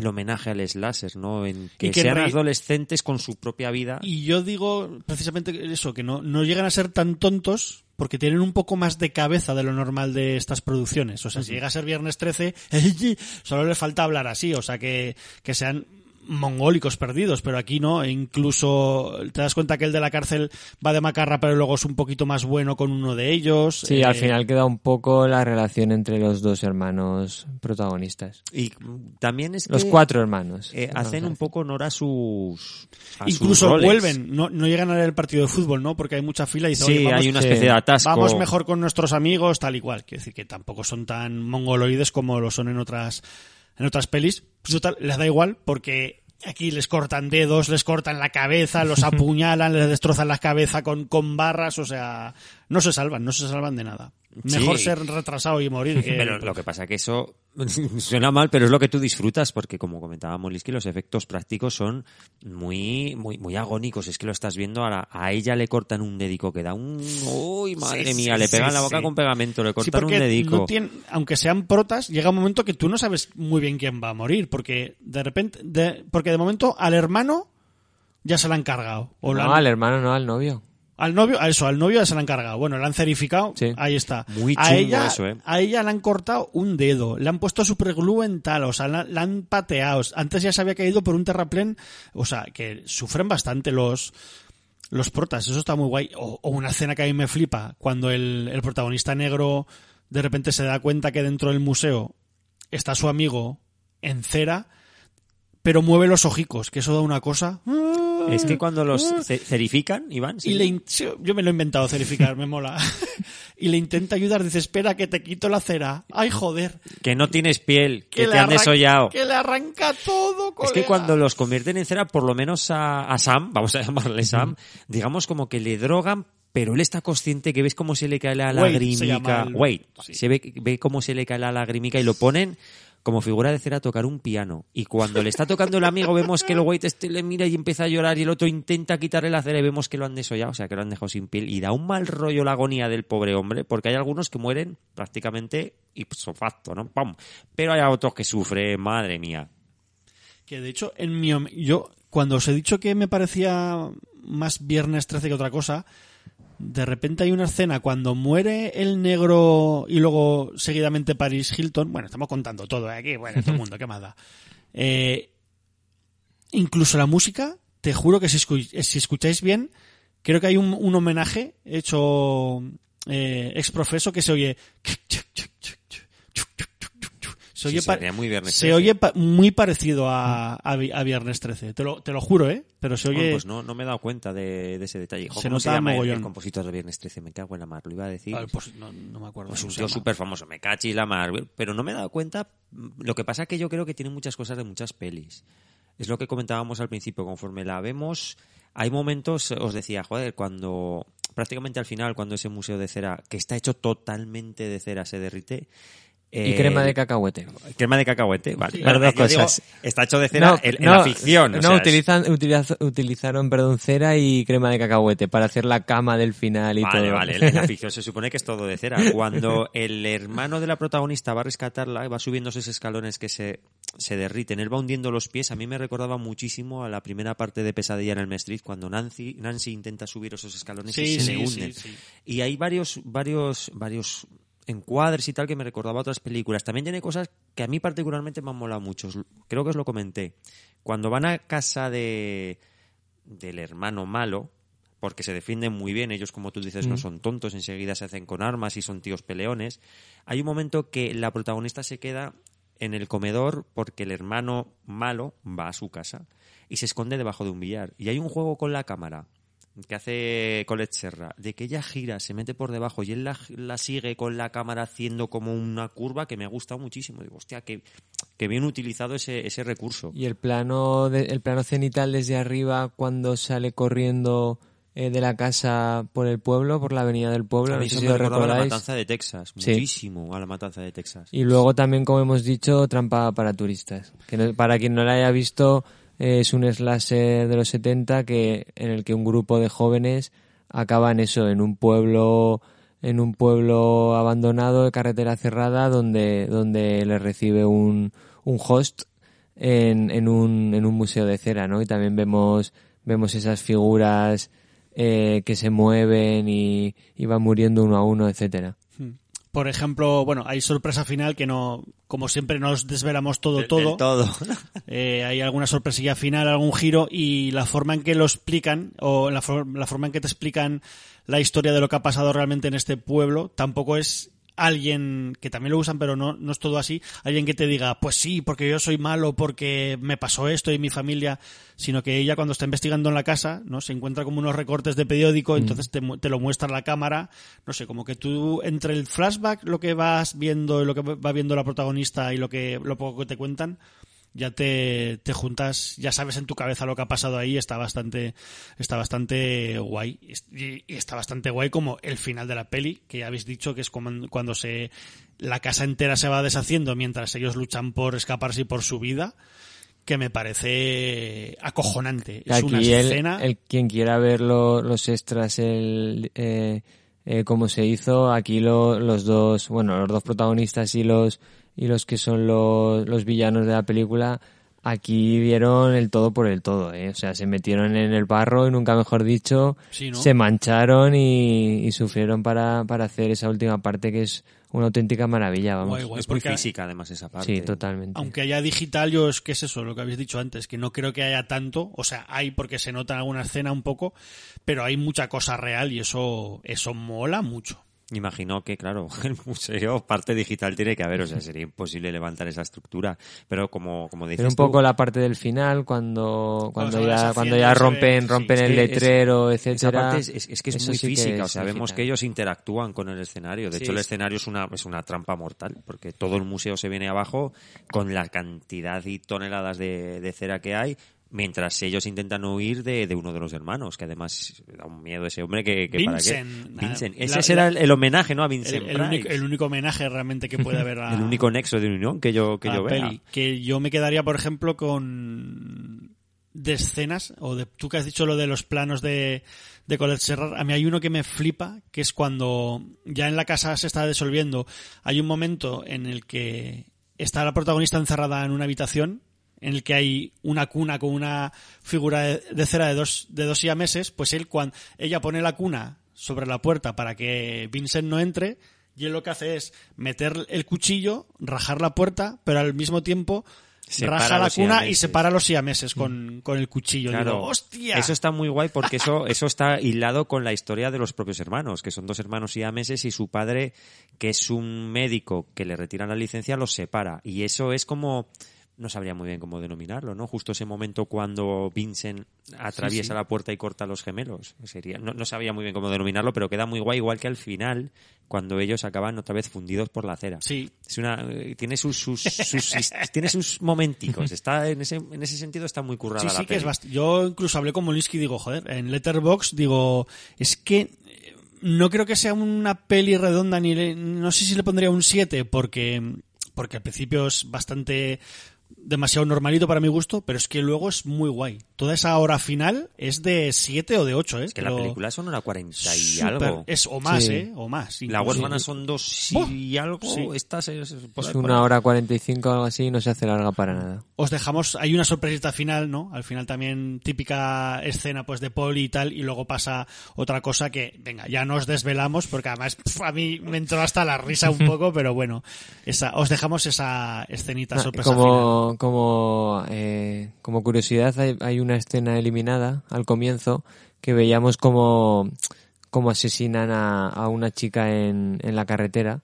el- homenaje al slasher, ¿no? En que, que sean adolescentes con su propia vida. Y yo digo precisamente eso, que no, no llegan a ser tan tontos porque tienen un poco más de cabeza de lo normal de estas producciones. O sea, si llega a ser viernes 13, solo les falta hablar así. O sea, que, que sean mongólicos perdidos, pero aquí no, e incluso te das cuenta que el de la cárcel va de macarra, pero luego es un poquito más bueno con uno de ellos. Sí, al Eh, final queda un poco la relación entre los dos hermanos protagonistas. Y también es Los que, cuatro hermanos. eh, hacen un poco honor a sus a sus Incluso roles. vuelven, no, no llegan a ver el partido de fútbol, ¿no? Porque hay mucha fila y dicen, Sí, "Oye, vamos, hay una especie de atasco. vamos mejor con nuestros amigos, tal y cual. Quiero decir que tampoco son tan mongoloides como lo son en otras, en otras pelis. Pues total, les da igual porque aquí les cortan dedos, les cortan la cabeza, los apuñalan, les destrozan la cabeza con, con barras, o sea, no se salvan, no se salvan de nada. Mejor Sí. ser retrasado y morir que... Pero lo que pasa que eso suena mal, pero es lo que tú disfrutas, porque como comentábamos, Liski, los efectos prácticos son muy, muy, muy agónicos. Es que lo estás viendo, a, la- a ella le cortan un dedico que da un... ¡Uy, madre Sí, mía! sí, le pegan sí, la boca sí. con pegamento, le Sí, cortan un dedico. no tienen- aunque sean protas, llega un momento que tú no sabes muy bien quién va a morir, porque de repente, de- porque de momento al hermano ya se la han cargado. O No, al hermano, no, al novio. Al novio, a eso, al novio ya se la han cargado. Bueno, la han cerificado, Sí. ahí está. Muy a chungo ella, eso, ¿eh? A ella le han cortado un dedo, le han puesto superglue en tal, o sea, la, la han pateado. Antes ya se había caído por un terraplén, o sea, que sufren bastante los los protas, eso está muy guay. O, o una escena que a mí me flipa, cuando el, el protagonista negro de repente se da cuenta que dentro del museo está su amigo en cera, pero mueve los ojicos, que eso da una cosa. Es que cuando los ce- cerifican, Iván, sí. Y le yo me lo he inventado, cerificar, me mola. y le intenta ayudar, dice, espera que te quito la cera. Ay, joder. que no tienes piel, que, te han desollado. Que le arranca todo, Es que colega. cuando los convierten en cera, por lo menos a, a Sam, vamos a llamarle Sam, digamos como que le drogan, pero él está consciente que ves cómo se le cae la se lagrimica. el- Wait, sí. se ve, ve cómo se le cae la lagrimica y lo ponen como figura de cera tocar un piano. Y cuando le está tocando el amigo, vemos que el Wade este le mira y empieza a llorar y el otro intenta quitarle la cera y vemos que lo han desollado, o sea, que lo han dejado sin piel. Y da un mal rollo la agonía del pobre hombre, porque hay algunos que mueren prácticamente ipso facto, ¿no? ¡Pam! Pero hay otros que sufren, madre mía. Que de hecho, en mi, yo, cuando os he dicho que me parecía más Viernes 13 que otra cosa, de repente hay una escena cuando muere el negro y luego seguidamente Paris Hilton. Bueno, estamos contando todo ¿eh? aquí, bueno, todo el mundo, qué más da. Eh, incluso la música, te juro que si, escu- si escucháis bien, creo que hay un, un homenaje hecho eh, ex profeso que se oye. Se Sí, oye, pa- muy Viernes se 13. oye pa- muy parecido a, a Vi- a Viernes 13. Te lo, te lo juro, ¿eh? Pero se oye. pues no, no me he dado cuenta de, de ese detalle. Jo, Se ¿Cómo se llama el, mogollón. el compositor de Viernes 13? Me cago en la mar, lo iba a decir. Pues no, no me acuerdo. Es un tío súper famoso, me cachi la mar. Pero no me he dado cuenta. Lo que pasa es que yo creo que tiene muchas cosas de muchas pelis. Es lo que comentábamos al principio. Conforme la vemos, hay momentos, os decía, joder, cuando prácticamente al final, cuando ese museo de cera, que está hecho totalmente de cera, se derrite. Y eh, crema de cacahuete. Crema de cacahuete, vale. Sí. Dos digo, cosas. está hecho de cera en, en la ficción. o No, es- utilizan, utiliza- utilizaron, perdón, cera y crema de cacahuete para hacer la cama del final y Vale, todo. vale, en la ficción se supone que es todo de cera. Cuando el hermano de la protagonista va a rescatarla, va subiendo esos escalones que se, se derriten, él va hundiendo los pies, a mí me recordaba muchísimo a la primera parte de Pesadilla en el Street, cuando Nancy, Nancy intenta subir esos escalones Sí, y se sí, le hunden. sí, sí. Y hay varios, varios, varios encuadres y tal que me recordaba a otras películas. También tiene cosas que a mí particularmente me han molado mucho. Creo que os lo comenté. Cuando van a casa de del hermano malo, porque se defienden muy bien, ellos como tú dices no son tontos, enseguida se hacen con armas y son tíos peleones. Hay un momento que la protagonista se queda en el comedor porque el hermano malo va a su casa y se esconde debajo de un billar. Y hay un juego con la cámara que hace Colette Serra, de que ella gira, se mete por debajo y él la, la sigue con la cámara haciendo como una curva que me ha gustado muchísimo. Digo, hostia, que, que bien utilizado ese, ese recurso. Y el plano, de- el plano cenital desde arriba cuando sale corriendo eh, de la casa por el pueblo, por la avenida del pueblo, A no mí sé eso si me lo a la matanza de Texas, Sí. muchísimo a la matanza de Texas. Y luego también, como hemos dicho, Trampa para turistas. Que no- para quien no la haya visto, es un slasher de los 70 que, en el que un grupo de jóvenes acaban eso, en un pueblo en un pueblo abandonado de carretera cerrada donde, donde les recibe un, un host en, en, un, en un museo de cera, ¿no? Y también vemos, vemos esas figuras eh, que se mueven y, y van muriendo uno a uno, etcétera. Por ejemplo, bueno, hay sorpresa final que no, como siempre nos desvelamos todo, Del- todo. del todo. Eh, hay alguna sorpresilla final, algún giro y la forma en que lo explican o la, for- la forma en que te explican la historia de lo que ha pasado realmente en este pueblo tampoco es alguien que también lo usan pero no, no es todo así alguien que te diga pues sí porque yo soy malo porque me pasó esto y mi familia sino que ella cuando está investigando en la casa no se encuentra como unos recortes de periódico entonces te, te lo muestra la cámara no sé como que tú entre el flashback lo que vas viendo y lo que va viendo la protagonista y lo que lo poco que te cuentan ya te, te juntas, ya sabes en tu cabeza lo que ha pasado ahí, está bastante, está bastante guay. Y, está bastante guay como el final de la peli, que ya habéis dicho que es como cuando se, la casa entera se va deshaciendo mientras ellos luchan por escaparse y por su vida, que me parece acojonante. Es una Aquí el, escena. el quien quiera ver lo- los extras, el, eh, eh, cómo se hizo, aquí lo- los dos, bueno, los dos protagonistas y los y los que son los, los villanos de la película, aquí vieron el todo por el todo, ¿eh? o sea, se metieron en el barro y nunca mejor dicho, Sí, ¿no? se mancharon y, y sufrieron para, para hacer esa última parte que es una auténtica maravilla, vamos. Guay, guay, es muy física, además, esa parte. Sí, totalmente. Aunque haya digital, yo es que es eso, lo que habéis dicho antes, que no creo que haya tanto, o sea, hay porque se nota en alguna escena un poco, pero hay mucha cosa real y eso, eso mola mucho. Imagino que, claro, el museo, parte digital tiene que haber, o sea, sería imposible levantar esa estructura. Pero como, como dices Pero un tú, poco la parte del final, cuando, cuando ya, cuando ya rompen, ve- rompen sí, el es es- letrero, Esa etcétera. parte es, es- es que es muy sí física, o es sea, vemos digital. que ellos interactúan con el escenario. De Sí, hecho, el es- escenario es una, es una trampa mortal, porque todo el museo se viene abajo con la cantidad y toneladas de, de cera que hay, mientras ellos intentan huir de, de uno de los hermanos, que además da un miedo ese hombre que, que para qué. Vincent. La- Ese la- será el, el homenaje, ¿no? A Vincent El, el Price. único, el único homenaje realmente que puede haber a, El único nexo de unión que yo, que yo vea. peli. Que yo me quedaría, por ejemplo, con de escenas, o de tú que has dicho lo de los planos de, de Colette Serrar, a mí hay uno que me flipa, que es cuando ya en la casa se está disolviendo, hay un momento en el que está la protagonista encerrada en una habitación, en el que hay una cuna con una figura de, de cera de dos, de dos siameses, pues él cuando ella pone la cuna sobre la puerta para que Vincent no entre, y él lo que hace es meter el cuchillo, rajar la puerta, pero al mismo tiempo Separa raja la cuna y separa los siameses con, con el cuchillo. Claro, Digo, ¡hostia! Eso está muy guay porque eso, eso está hilado con la historia de los propios hermanos, que son dos hermanos siameses y su padre, que es un médico que le retiran la licencia, los separa. Y eso es como, no sabría muy bien cómo denominarlo, ¿no? Justo ese momento cuando Vincent atraviesa la puerta y corta a los gemelos. Sería, no, no sabía muy bien cómo denominarlo, pero queda muy guay, igual que al final, cuando ellos acaban otra vez fundidos por la cera. Sí, Es una, eh, tiene sus, sus, sus, tiene sus momenticos. Está en ese, en ese sentido está muy currada sí, la sí que es Yo incluso hablé con Molinsky y digo, joder, en Letterbox digo, es que eh, no creo que sea una peli redonda ni le- no sé si le pondría un 7 porque porque al principio es bastante demasiado normalito para mi gusto, pero es que luego es muy guay. Toda esa hora final es de 7 o de 8, ¿eh? Es que la película son una 40 y algo. Es o más, Sí. ¿eh? O más. La huérfana son dos y algo. Sí. Estas es, por Es ahí, por una ahí. hora 45 o algo así y no se hace larga para nada. os dejamos, hay una sorpresita final, ¿no? Al final también típica escena pues de Poli y tal, y luego pasa otra cosa que, venga, ya nos desvelamos, porque además a mí me entró hasta la risa un poco, pero bueno, esa, os dejamos esa escenita Ah, sorpresa final. Eh, como curiosidad, hay, hay una escena eliminada al comienzo que veíamos como, como asesinan a, a una chica en, en la carretera.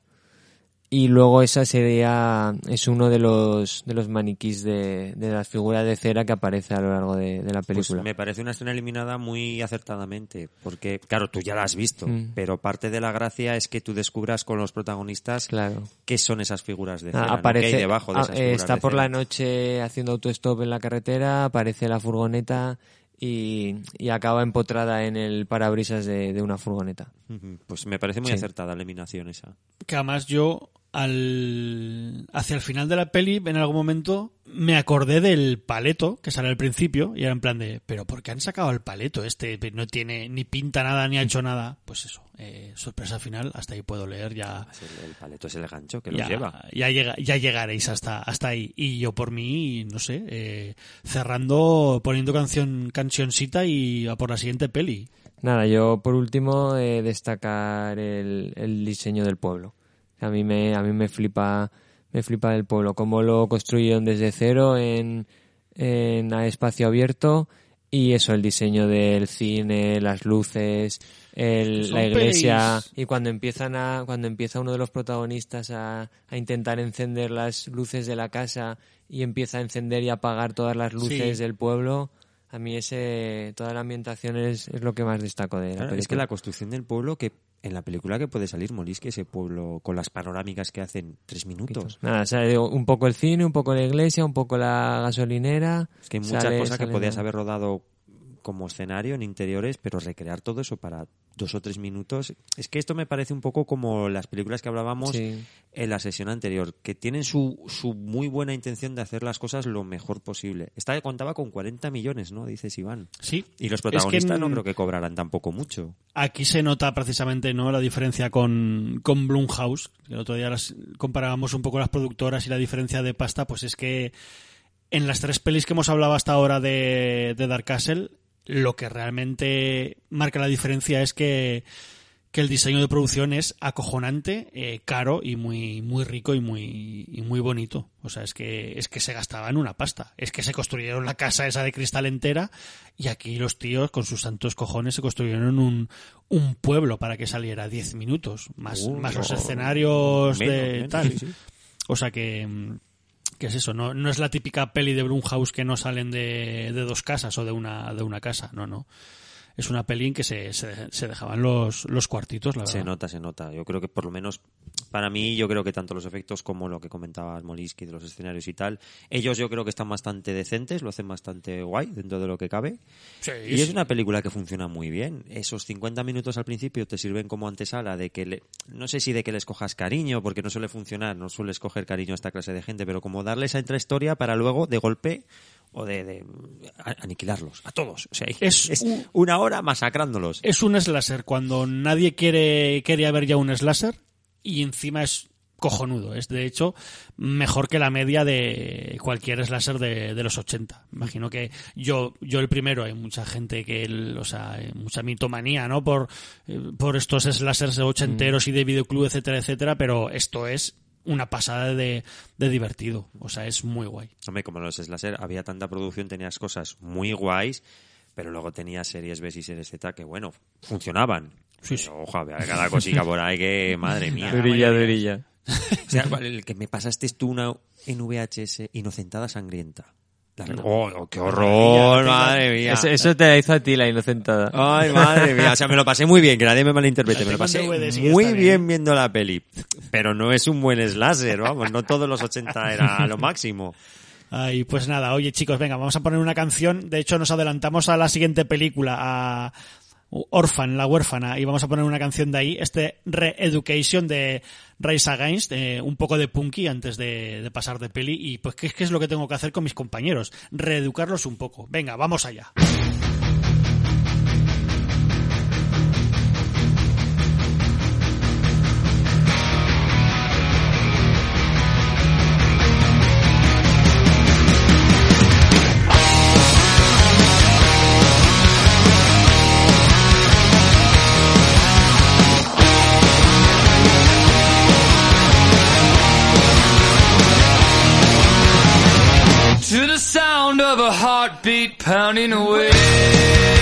Y luego esa sería, es uno de los, de los maniquís de, de las figuras de cera que aparece a lo largo de, de la Pues película. me parece una escena eliminada muy acertadamente, porque claro, tú ya la has visto, Mm. pero parte de la gracia es que tú descubras con los protagonistas Claro. qué son esas figuras de Ah, cera, ¿no? aparece, qué hay debajo de ah, esas eh, figuras está de por cera. la noche haciendo autostop en la carretera, aparece la furgoneta y, y acaba empotrada en el parabrisas de, de una furgoneta. Pues me parece muy Sí. acertada la eliminación esa. que además yo al hacia el final de la peli en algún momento me acordé del paleto que sale al principio y era en plan de pero ¿por qué han sacado el paleto este no tiene ni pinta nada ni ha hecho nada pues eso eh, sorpresa final hasta ahí puedo leer ya Es el, el paleto es el gancho que lo ya, lleva. ya, llega- ya llegaréis hasta, hasta ahí. Y yo por mí, no sé, eh, cerrando, poniendo canción, cancioncita y a por la siguiente peli. Nada, yo por último eh, destacar el, el diseño del pueblo. A mí me, a mí me flipa, me flipa el pueblo, cómo lo construyeron desde cero en, en a espacio abierto y eso, el diseño del cine, las luces, el- la iglesia pelis. y cuando empiezan a, cuando empieza uno de los protagonistas a, a intentar encender las luces de la casa y empieza a encender y apagar todas las luces Sí. del pueblo, a mí ese, toda la ambientación es, es lo que más destaco de la Claro, es que película. la construcción del pueblo, que en la película que puede salir, Molís, que ese pueblo con las panorámicas que hacen tres minutos. Nada, sale un poco el cine, un poco la iglesia, un poco la gasolinera. Es que hay muchas sale- cosas que podías haber rodado como escenario en interiores, pero recrear todo eso para dos o tres minutos. Es que esto me parece un poco como las películas que hablábamos Sí. en la sesión anterior, que tienen su, su muy buena intención de hacer las cosas lo mejor posible. Esta contaba con 40 millones, ¿no? Dices Iván. Sí. Y los Es que protagonistas no creo que cobrarán tampoco mucho. Aquí se nota precisamente no la diferencia con, con Blumhouse. El otro día las, comparábamos un poco las productoras y la diferencia de pasta, pues es que en las tres pelis que hemos hablado hasta ahora de, de Dark Castle, lo que realmente marca la diferencia es que, que el diseño de producción es acojonante, eh, caro y muy, muy rico y muy, y muy bonito. O sea, es que, es que se gastaban una pasta. Es que se construyeron la casa esa de cristal entera y aquí los tíos con sus santos cojones se construyeron un, un pueblo para que saliera 10 minutos, más, Uh, más los escenarios menos, de menos, tal. sí, sí. O sea que, mm, que es eso, no, no es la típica peli de Blumhouse que no salen de, de dos casas o de una, de una casa, no, no. Es una peli en que se, se, se dejaban los, los cuartitos, la verdad. Se nota, se nota. Yo creo que por lo menos para mí, yo creo que tanto los efectos como lo que comentabas Moliski de los escenarios y tal, ellos yo creo que están bastante decentes, lo hacen bastante guay dentro de lo que cabe. Sí, Y es sí. una película que funciona muy bien. Esos 50 minutos al principio te sirven como antesala de que, le- no sé si de que les cojas cariño, porque no suele funcionar, no sueles coger cariño a esta clase de gente, pero como darles esa intrahistoria para luego, de golpe, o de, aniquilarlos, a todos. O sea, Es es, un- una hora masacrándolos. Es un slasher cuando nadie quiere quería ver ya un slasher y encima es cojonudo. Es de hecho mejor que la media de cualquier slasher de, de los 80. Imagino que yo yo el primero hay mucha gente que el- o sea, hay mucha mitomanía, ¿no? Por eh, por estos slashers ochenteros y de videoclub, etcétera, etcétera, pero esto es una pasada de, de divertido. O sea, es muy guay. Hombre, como los slasher había tanta producción, tenías cosas muy guays, pero luego tenías series B y series Z que, bueno, funcionaban. Sí, Pero, ojo, había cada cosica por ahí que, madre mía. Durilla, durilla. O sea, el que me pasaste tú una en VHS inocentada sangrienta. ¡Oh, oh, qué horror! Madre mía. Eso, eso te la hizo a ti la inocentada. Ay, madre mía. O sea, me lo pasé muy bien, que nadie me malinterprete. Me lo pasé muy bien. viendo la peli. Pero no es un buen slasher, vamos. No todos los 80 era lo máximo. Ay, pues nada, oye chicos, venga, vamos a poner una canción. De hecho, nos adelantamos a la siguiente película, a Orphan, la huérfana, y vamos a poner una canción de ahí, este Re-Education de Rise Against, eh, un poco de punky antes de, pasar de peli, y pues ¿qué, qué es lo que tengo que hacer con mis compañeros? Reeducarlos un poco. Venga, vamos allá. Of a heartbeat pounding away.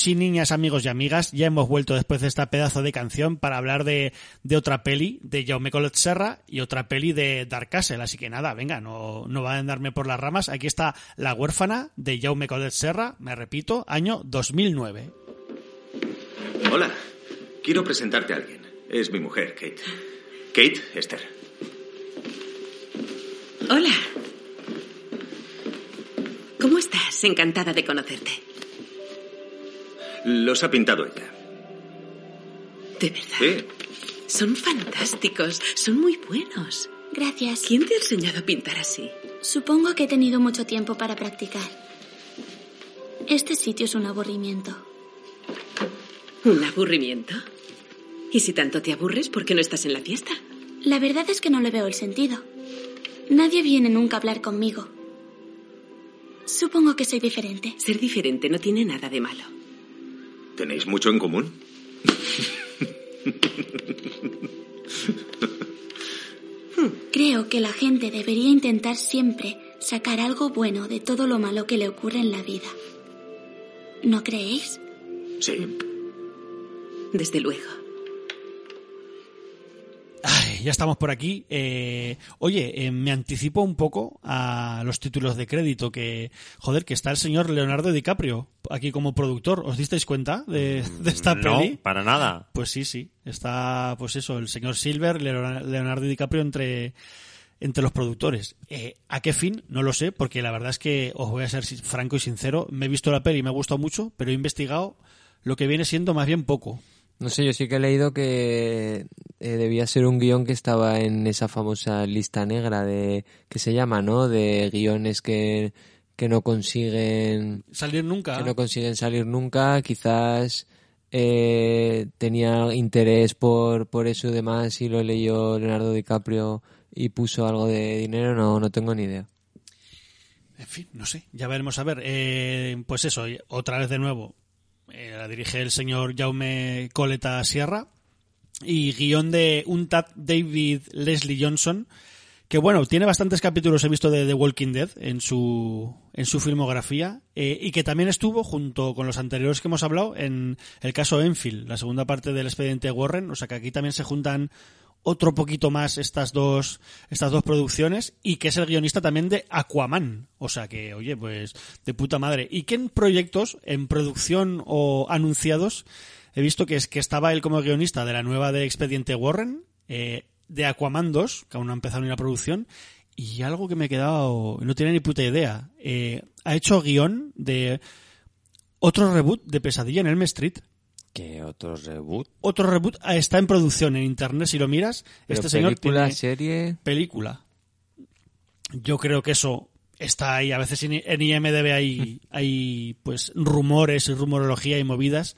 Niños y niñas, amigos y amigas, ya hemos vuelto después de esta pedazo de canción para hablar de, de otra peli de Jaume Collet Serra y otra peli de Dark Castle. Así que nada, venga, no, no va a andarme por las ramas. Aquí está La huérfana de Jaume Collet Serra, me repito, año 2009. Hola, quiero presentarte a alguien. Es mi mujer, Kate. Kate Esther. Hola. ¿Cómo estás? Encantada de conocerte. Los ha pintado ella. De verdad. Son fantásticos. Son muy buenos. Gracias. ¿Quién te ha enseñado a pintar así? Supongo que he tenido mucho tiempo para practicar. Este sitio es un aburrimiento. ¿Un aburrimiento? ¿Y si tanto te aburres, por qué no estás en la fiesta? La verdad es que no le veo el sentido. Nadie viene nunca a hablar conmigo. Supongo que soy diferente. Ser diferente no tiene nada de malo. ¿Tenéis mucho en común? Creo que la gente debería intentar siempre sacar algo bueno de todo lo malo que le ocurre en la vida. ¿No creéis? Sí. Desde luego. Ay, ya estamos por aquí. Eh, oye, eh, me anticipo un poco a los títulos de crédito que, joder, que está el señor Leonardo DiCaprio aquí como productor. ¿Os disteis cuenta de, de esta no, peli? para nada. Pues sí, sí. Está, pues eso, el señor Silver, Leonardo DiCaprio entre, entre los productores. Eh, ¿A qué fin? No lo sé, porque la verdad es que, os voy a ser franco y sincero, me he visto la peli y me ha gustado mucho, pero he investigado lo que viene siendo más bien poco. No sé, yo sí que he leído que eh, debía ser un guion que estaba en esa famosa lista negra de que se llama, ¿no? De guiones que, que no consiguen Salir nunca. que no consiguen salir nunca, quizás eh, tenía interés por, por eso y demás y lo leyó Leonardo DiCaprio y puso algo de dinero, no, no tengo ni idea. En fin, no sé, ya veremos a ver. Eh, pues eso, otra vez de nuevo, eh, la dirige el señor Jaume Coleta Sierra. Y guion de un David Leslie Johnson, que bueno, tiene bastantes capítulos, he visto, de The Walking Dead en su, en su filmografía, eh, y que también estuvo, junto con los anteriores que hemos hablado, en el caso Enfield, la segunda parte del expediente Warren, o sea que aquí también se juntan otro poquito más estas dos estas dos producciones y que es el guionista también de Aquaman. O sea que oye pues de puta madre. Y que en proyectos en producción o anunciados he visto que es que estaba él como guionista de la nueva de Expediente Warren eh, de Aquaman 2 que aún no ha empezado ni la producción y algo que me he quedado no tiene ni puta idea. Eh, ha hecho guion de otro reboot de Pesadilla en Elm Street ¿Qué otro reboot? otro reboot ah, está en producción en internet si lo miras. Pero este señor película, tiene serie, película. Yo creo que eso está ahí. A veces en, IMDb hay hay pues rumores y rumorología y movidas.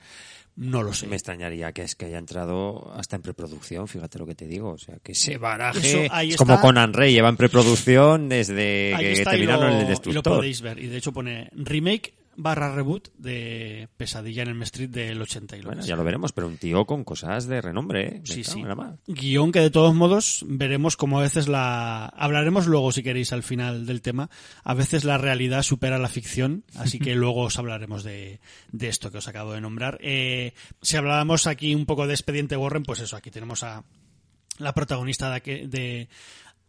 No lo sé. Me extrañaría que es que haya entrado hasta en preproducción, fíjate lo que te digo. O sea, que Eso, baraje es como Conan Rey, lleva en preproducción desde ahí que está terminaron lo, el y lo Destructor. podéis ver. Y de hecho pone remake barra reboot de Pesadilla en el Street del 80 y lo Bueno, ves. ya lo veremos, pero un tío con cosas de renombre, ¿eh? Sí, sí. Guión que de todos modos veremos como a veces la... Hablaremos luego si queréis al final del tema. A veces la realidad supera la ficción, así que luego os hablaremos de, de esto que os acabo de nombrar. Eh, si hablábamos aquí un poco de Expediente Warren, pues eso, aquí tenemos a la protagonista de, de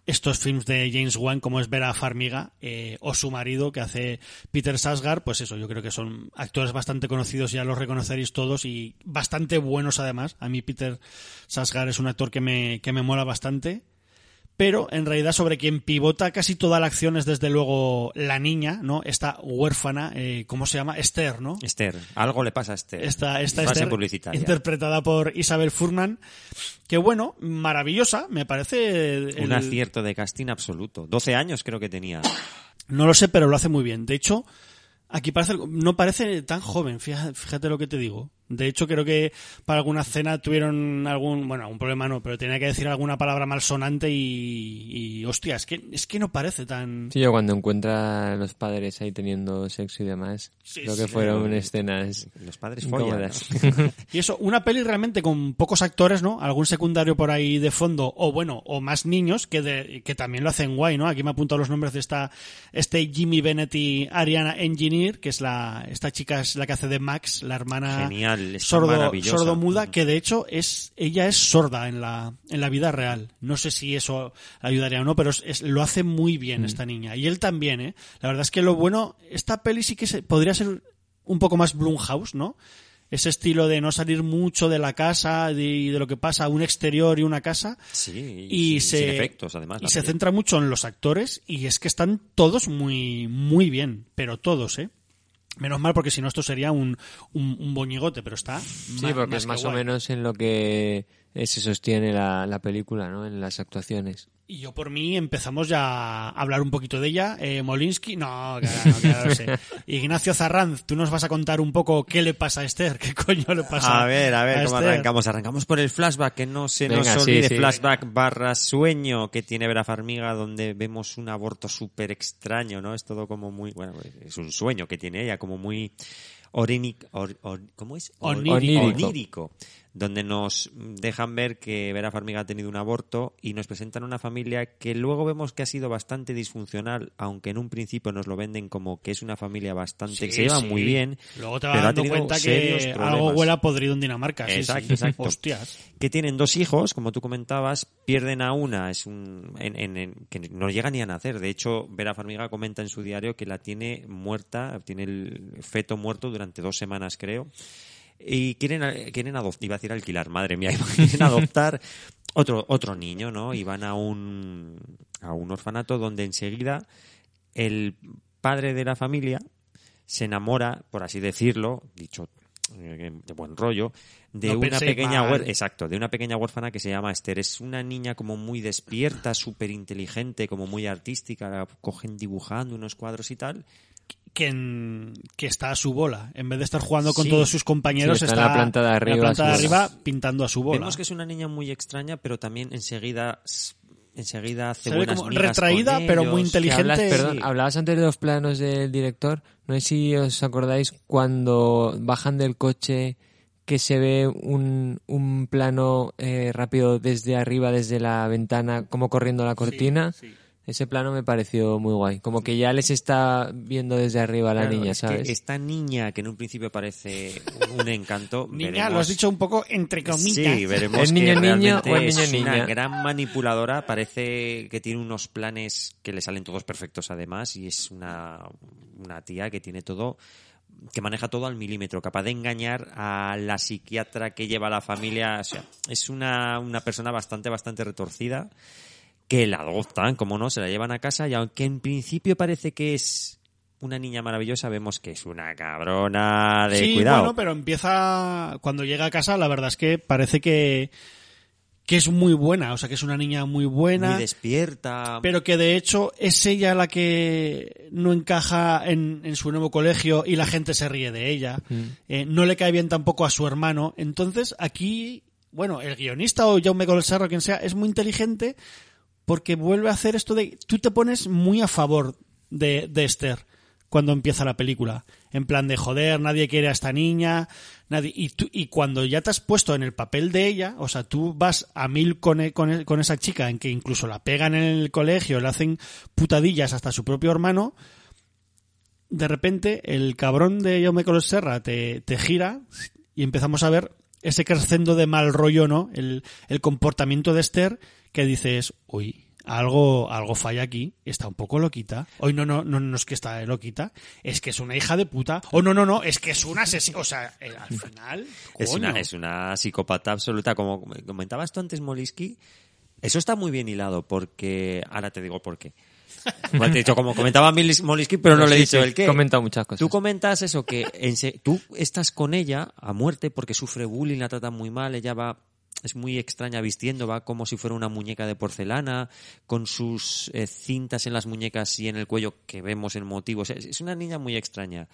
estos films de James Wan, como es Vera Farmiga, eh, o su marido, que hace Peter Sasgar, pues eso, yo creo que son actores bastante conocidos, ya los reconoceréis todos, y bastante buenos además. A mí Peter Sasgar es un actor que me, que me mola bastante. Pero en realidad sobre quien pivota casi toda la acción es desde luego la niña, ¿no? Esta huérfana, eh, ¿cómo se llama? Esther, ¿no? Esther, algo le pasa a Esther. Esta, esta Frase Esther, publicitaria. interpretada por Isabel Furman, que bueno, maravillosa, me parece... el- Un acierto de casting absoluto. 12 años creo que tenía. No lo sé, pero lo hace muy bien. De hecho, aquí parece, no parece tan joven, fíjate, fíjate lo que te digo. De hecho, creo que para alguna escena tuvieron algún, bueno, algún problema no, pero tenía que decir alguna palabra malsonante y, y hostia, es que, es que no parece tan... Sí, yo cuando encuentra a los padres ahí teniendo sexo y demás, Sí, creo que sí. fueron escenas Los padres follan. Y eso, una peli realmente con pocos actores, ¿no? Algún secundario por ahí de fondo, o bueno, o más niños, que, de- que también lo hacen guay, ¿no? Aquí me apunto los nombres de esta, este Jimmy Bennett y Ariana Engineer, que es la, esta chica es la que hace de Max, la hermana Genial, está sordo, sordo muda, que de hecho es, ella es sorda en la, en la vida real. No sé si eso ayudaría o no, pero es- es- lo hace muy bien esta niña. Y él también, ¿eh? La verdad es que lo bueno, esta peli sí que se, podría ser un poco más Blumhouse, ¿no? Ese estilo de no salir mucho de la casa y de, lo que pasa, un exterior y una casa. Sí, Y, sin, se, sin efectos, además. y se centra mucho en los actores y es que están todos muy, muy bien, pero todos, ¿eh? Menos mal porque si no esto sería un, un, un boñigote, pero está. Sí, porque más es que más o menos en lo que eh, se sostiene la, la película, ¿no? En las actuaciones. Y yo por mí empezamos ya a hablar un poquito de ella. Eh, Molinsky, no, claro, no, claro, sé. Ignacio Zarranz, tú nos vas a contar un poco qué le pasa a Esther, qué coño le pasa A ver, a ver, ¿cómo Esther? arrancamos? Arrancamos por el flashback, que no se Venga, nos olvide. sí. flashback barra sueño que tiene Vera Farmiga, donde vemos un aborto súper extraño, ¿no? Es todo como muy, bueno, es un sueño que tiene ella, como muy orínic, or- or- ¿cómo es? Onírico, donde nos dejan ver que Vera Farmiga ha tenido un aborto y nos presentan una familia que luego vemos que ha sido bastante disfuncional, aunque en un principio nos lo venden como que es una familia bastante Sí, que se lleva sí. muy bien. Luego te pero vas ha dando cuenta que algo huele a podrido en Dinamarca. sí, Exacto, sí. exacto. Hostias. que tienen dos hijos, como tú comentabas, pierden a una, es un en, en- en- que no llega ni a nacer. De hecho, Vera Farmiga comenta en su diario que la tiene muerta, tiene el feto muerto durante dos semanas, creo. Y quieren, quieren adoptar, iba a decir alquilar, madre mía, quieren adoptar otro, otro niño, ¿no? Y van a un, a un orfanato donde enseguida el padre de la familia se enamora, por así decirlo, dicho eh, de buen rollo, de No una pequeña exacto, de una pequeña huérfana que se llama Esther. Es una niña como muy despierta, súper inteligente, como muy artística, la cogen dibujando unos cuadros y tal. Que, en- que está a su bola. En vez de estar jugando con Sí. todos sus compañeros, Sí, está en la planta de arriba, planta de arriba pintando a su bola. Vemos que es una niña muy extraña, pero también enseguida enseguida hace Se ve buenas como retraída, con pero muy ellos. Inteligente. hablas, perdón, sí. hablabas antes de los planos del director. No sé si os acordáis cuando bajan del coche que se ve un, un plano eh, rápido desde arriba, desde la ventana, como corriendo la cortina. sí. Ese plano me pareció muy guay. Como que ya les está viendo desde arriba a la Claro, niña, es que ¿sabes? esta niña que en un principio parece un, encanto. Niña, veremos- lo has dicho un poco entre comillas. Sí, veremos ¿Es que niño, niño realmente o es niño, es una niña? gran manipuladora. Parece que tiene unos planes que le salen todos perfectos además y es una, una tía que tiene todo que maneja todo al milímetro, capaz de engañar a la psiquiatra que lleva a la familia. O sea, es una, una persona bastante, bastante retorcida que la adoptan, como no, se la llevan a casa y aunque en principio parece que es una niña maravillosa, vemos que es una cabrona de sí, cuidado. bueno, pero empieza cuando llega a casa, la verdad es que parece que que es muy buena, o sea, que es una niña muy buena, muy despierta. pero que de hecho es ella la que no encaja en, en su nuevo colegio y la gente se ríe de ella. Eh, no le cae bien tampoco a su hermano. Entonces, aquí, bueno, el guionista o Jaume Golsarro, quien sea, es muy inteligente porque vuelve a hacer esto de tú te pones muy a favor de, de Esther cuando empieza la película en plan de joder nadie quiere a esta niña nadie y tú y cuando ya te has puesto en el papel de ella o sea tú vas a mil con, e- con, e- con esa chica en que incluso la pegan en el colegio le hacen putadillas hasta su propio hermano de repente el cabrón de Jaume Colos Serra te, te gira y empezamos a ver ese crescendo de mal rollo, ¿no? El, el comportamiento de Esther que dices, uy, algo, algo falla aquí, está un poco loquita. Hoy no, no, no, no es que está loquita, es que es una hija de puta. O no, no, no, es que es una asesina. O sea, eh, al final, Es una, es una psicópata absoluta. Como comentabas tú antes, Molisky, eso está muy bien hilado porque... Ahora te digo por qué. Como te he dicho, como comentaba Molisky, pero no le he dicho sí, el qué. he comentado muchas cosas. Tú comentas eso, que en se- tú estás con ella a muerte porque sufre bullying, la tratan muy mal, ella va... Es muy extraña vistiendo, va como si fuera una muñeca de porcelana, con sus eh, cintas en las muñecas y en el cuello que vemos en motivos. Es, es una niña muy extraña.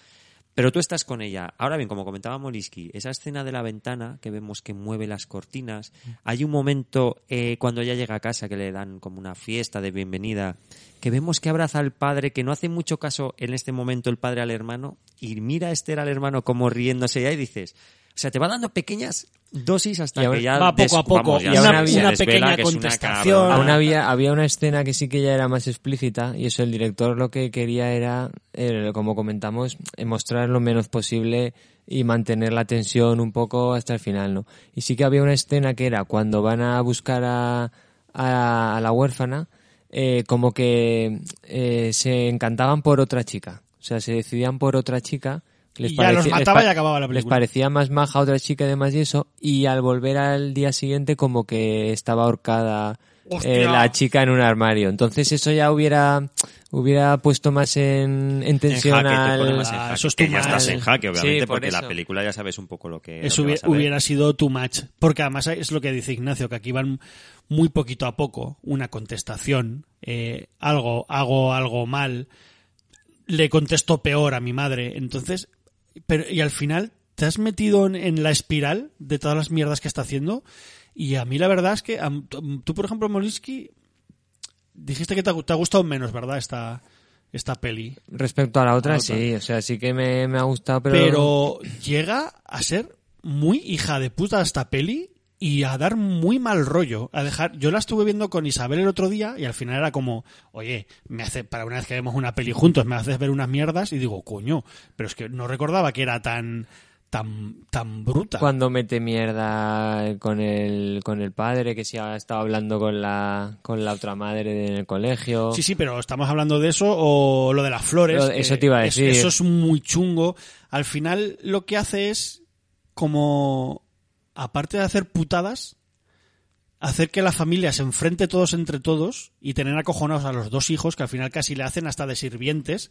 Pero tú estás con ella. Ahora bien, como comentaba Moliski, esa escena de la ventana que vemos que mueve las cortinas, hay un momento eh, cuando ella llega a casa que le dan como una fiesta de bienvenida, que vemos que abraza al padre, que no hace mucho caso en este momento el padre al hermano, y mira a Esther al hermano como riéndose ya y dices, o sea, te va dando pequeñas dosis hasta que ya va poco a poco, vamos, y una- una pequeña una contestación. Aún había, había una escena que sí que ya era más explícita y eso el director lo que quería era, eh, como comentamos, eh, mostrar lo menos posible y mantener la tensión un poco hasta el final, ¿no? Y sí que había una escena que era cuando van a buscar a, a, a la huérfana, eh, como que eh, se encantaban por otra chica, o sea, se decidían por otra chica. Y ya los mataba y acababa la Les película. parecía más maja otra chica y demás y eso, y al volver al día siguiente como que estaba ahorcada eh, la chica en un armario. Entonces eso ya hubiera hubiera puesto más en, en En tensión jaque, te al... pone más en jaque, eso es que too ya estás much. en jaque, obviamente, Sí, por porque la película ya sabes un poco lo que, Eso lo que hubiera, vas a ver. hubiera sido too much. Porque además es lo que dice Ignacio, que aquí van muy poquito a poco. Una contestación, eh, algo, hago algo mal, le contesto peor a mi madre. Entonces, pero, y al final te has metido en, en la espiral de todas las mierdas que está haciendo. Y a mí la verdad es que, tú por ejemplo, Molinsky, dijiste que te, ha- te ha gustado menos, ¿verdad? Esta, esta peli. Respecto a la otra, A la otra. sí, o sea, sí que me, me ha gustado, pero... Pero llega a ser muy hija de puta esta peli y a dar muy mal rollo. A dejar, yo la estuve viendo con Isabel el otro día y al final era como, oye, me hace, para una vez que vemos una peli juntos, me haces ver unas mierdas y digo, coño, pero es que no recordaba que era tan, tan, tan bruta. Cuando mete mierda con el, con el padre, que sí ha estado hablando con la, con la otra madre en el colegio. Sí, sí, pero estamos hablando de eso o lo de las flores. Eso te iba a es- decir. Eso es muy chungo. Al final lo que hace es como, aparte de hacer putadas, hacer que la familia se enfrente todos entre todos y tener acojonados a los dos hijos que al final casi le hacen hasta de sirvientes.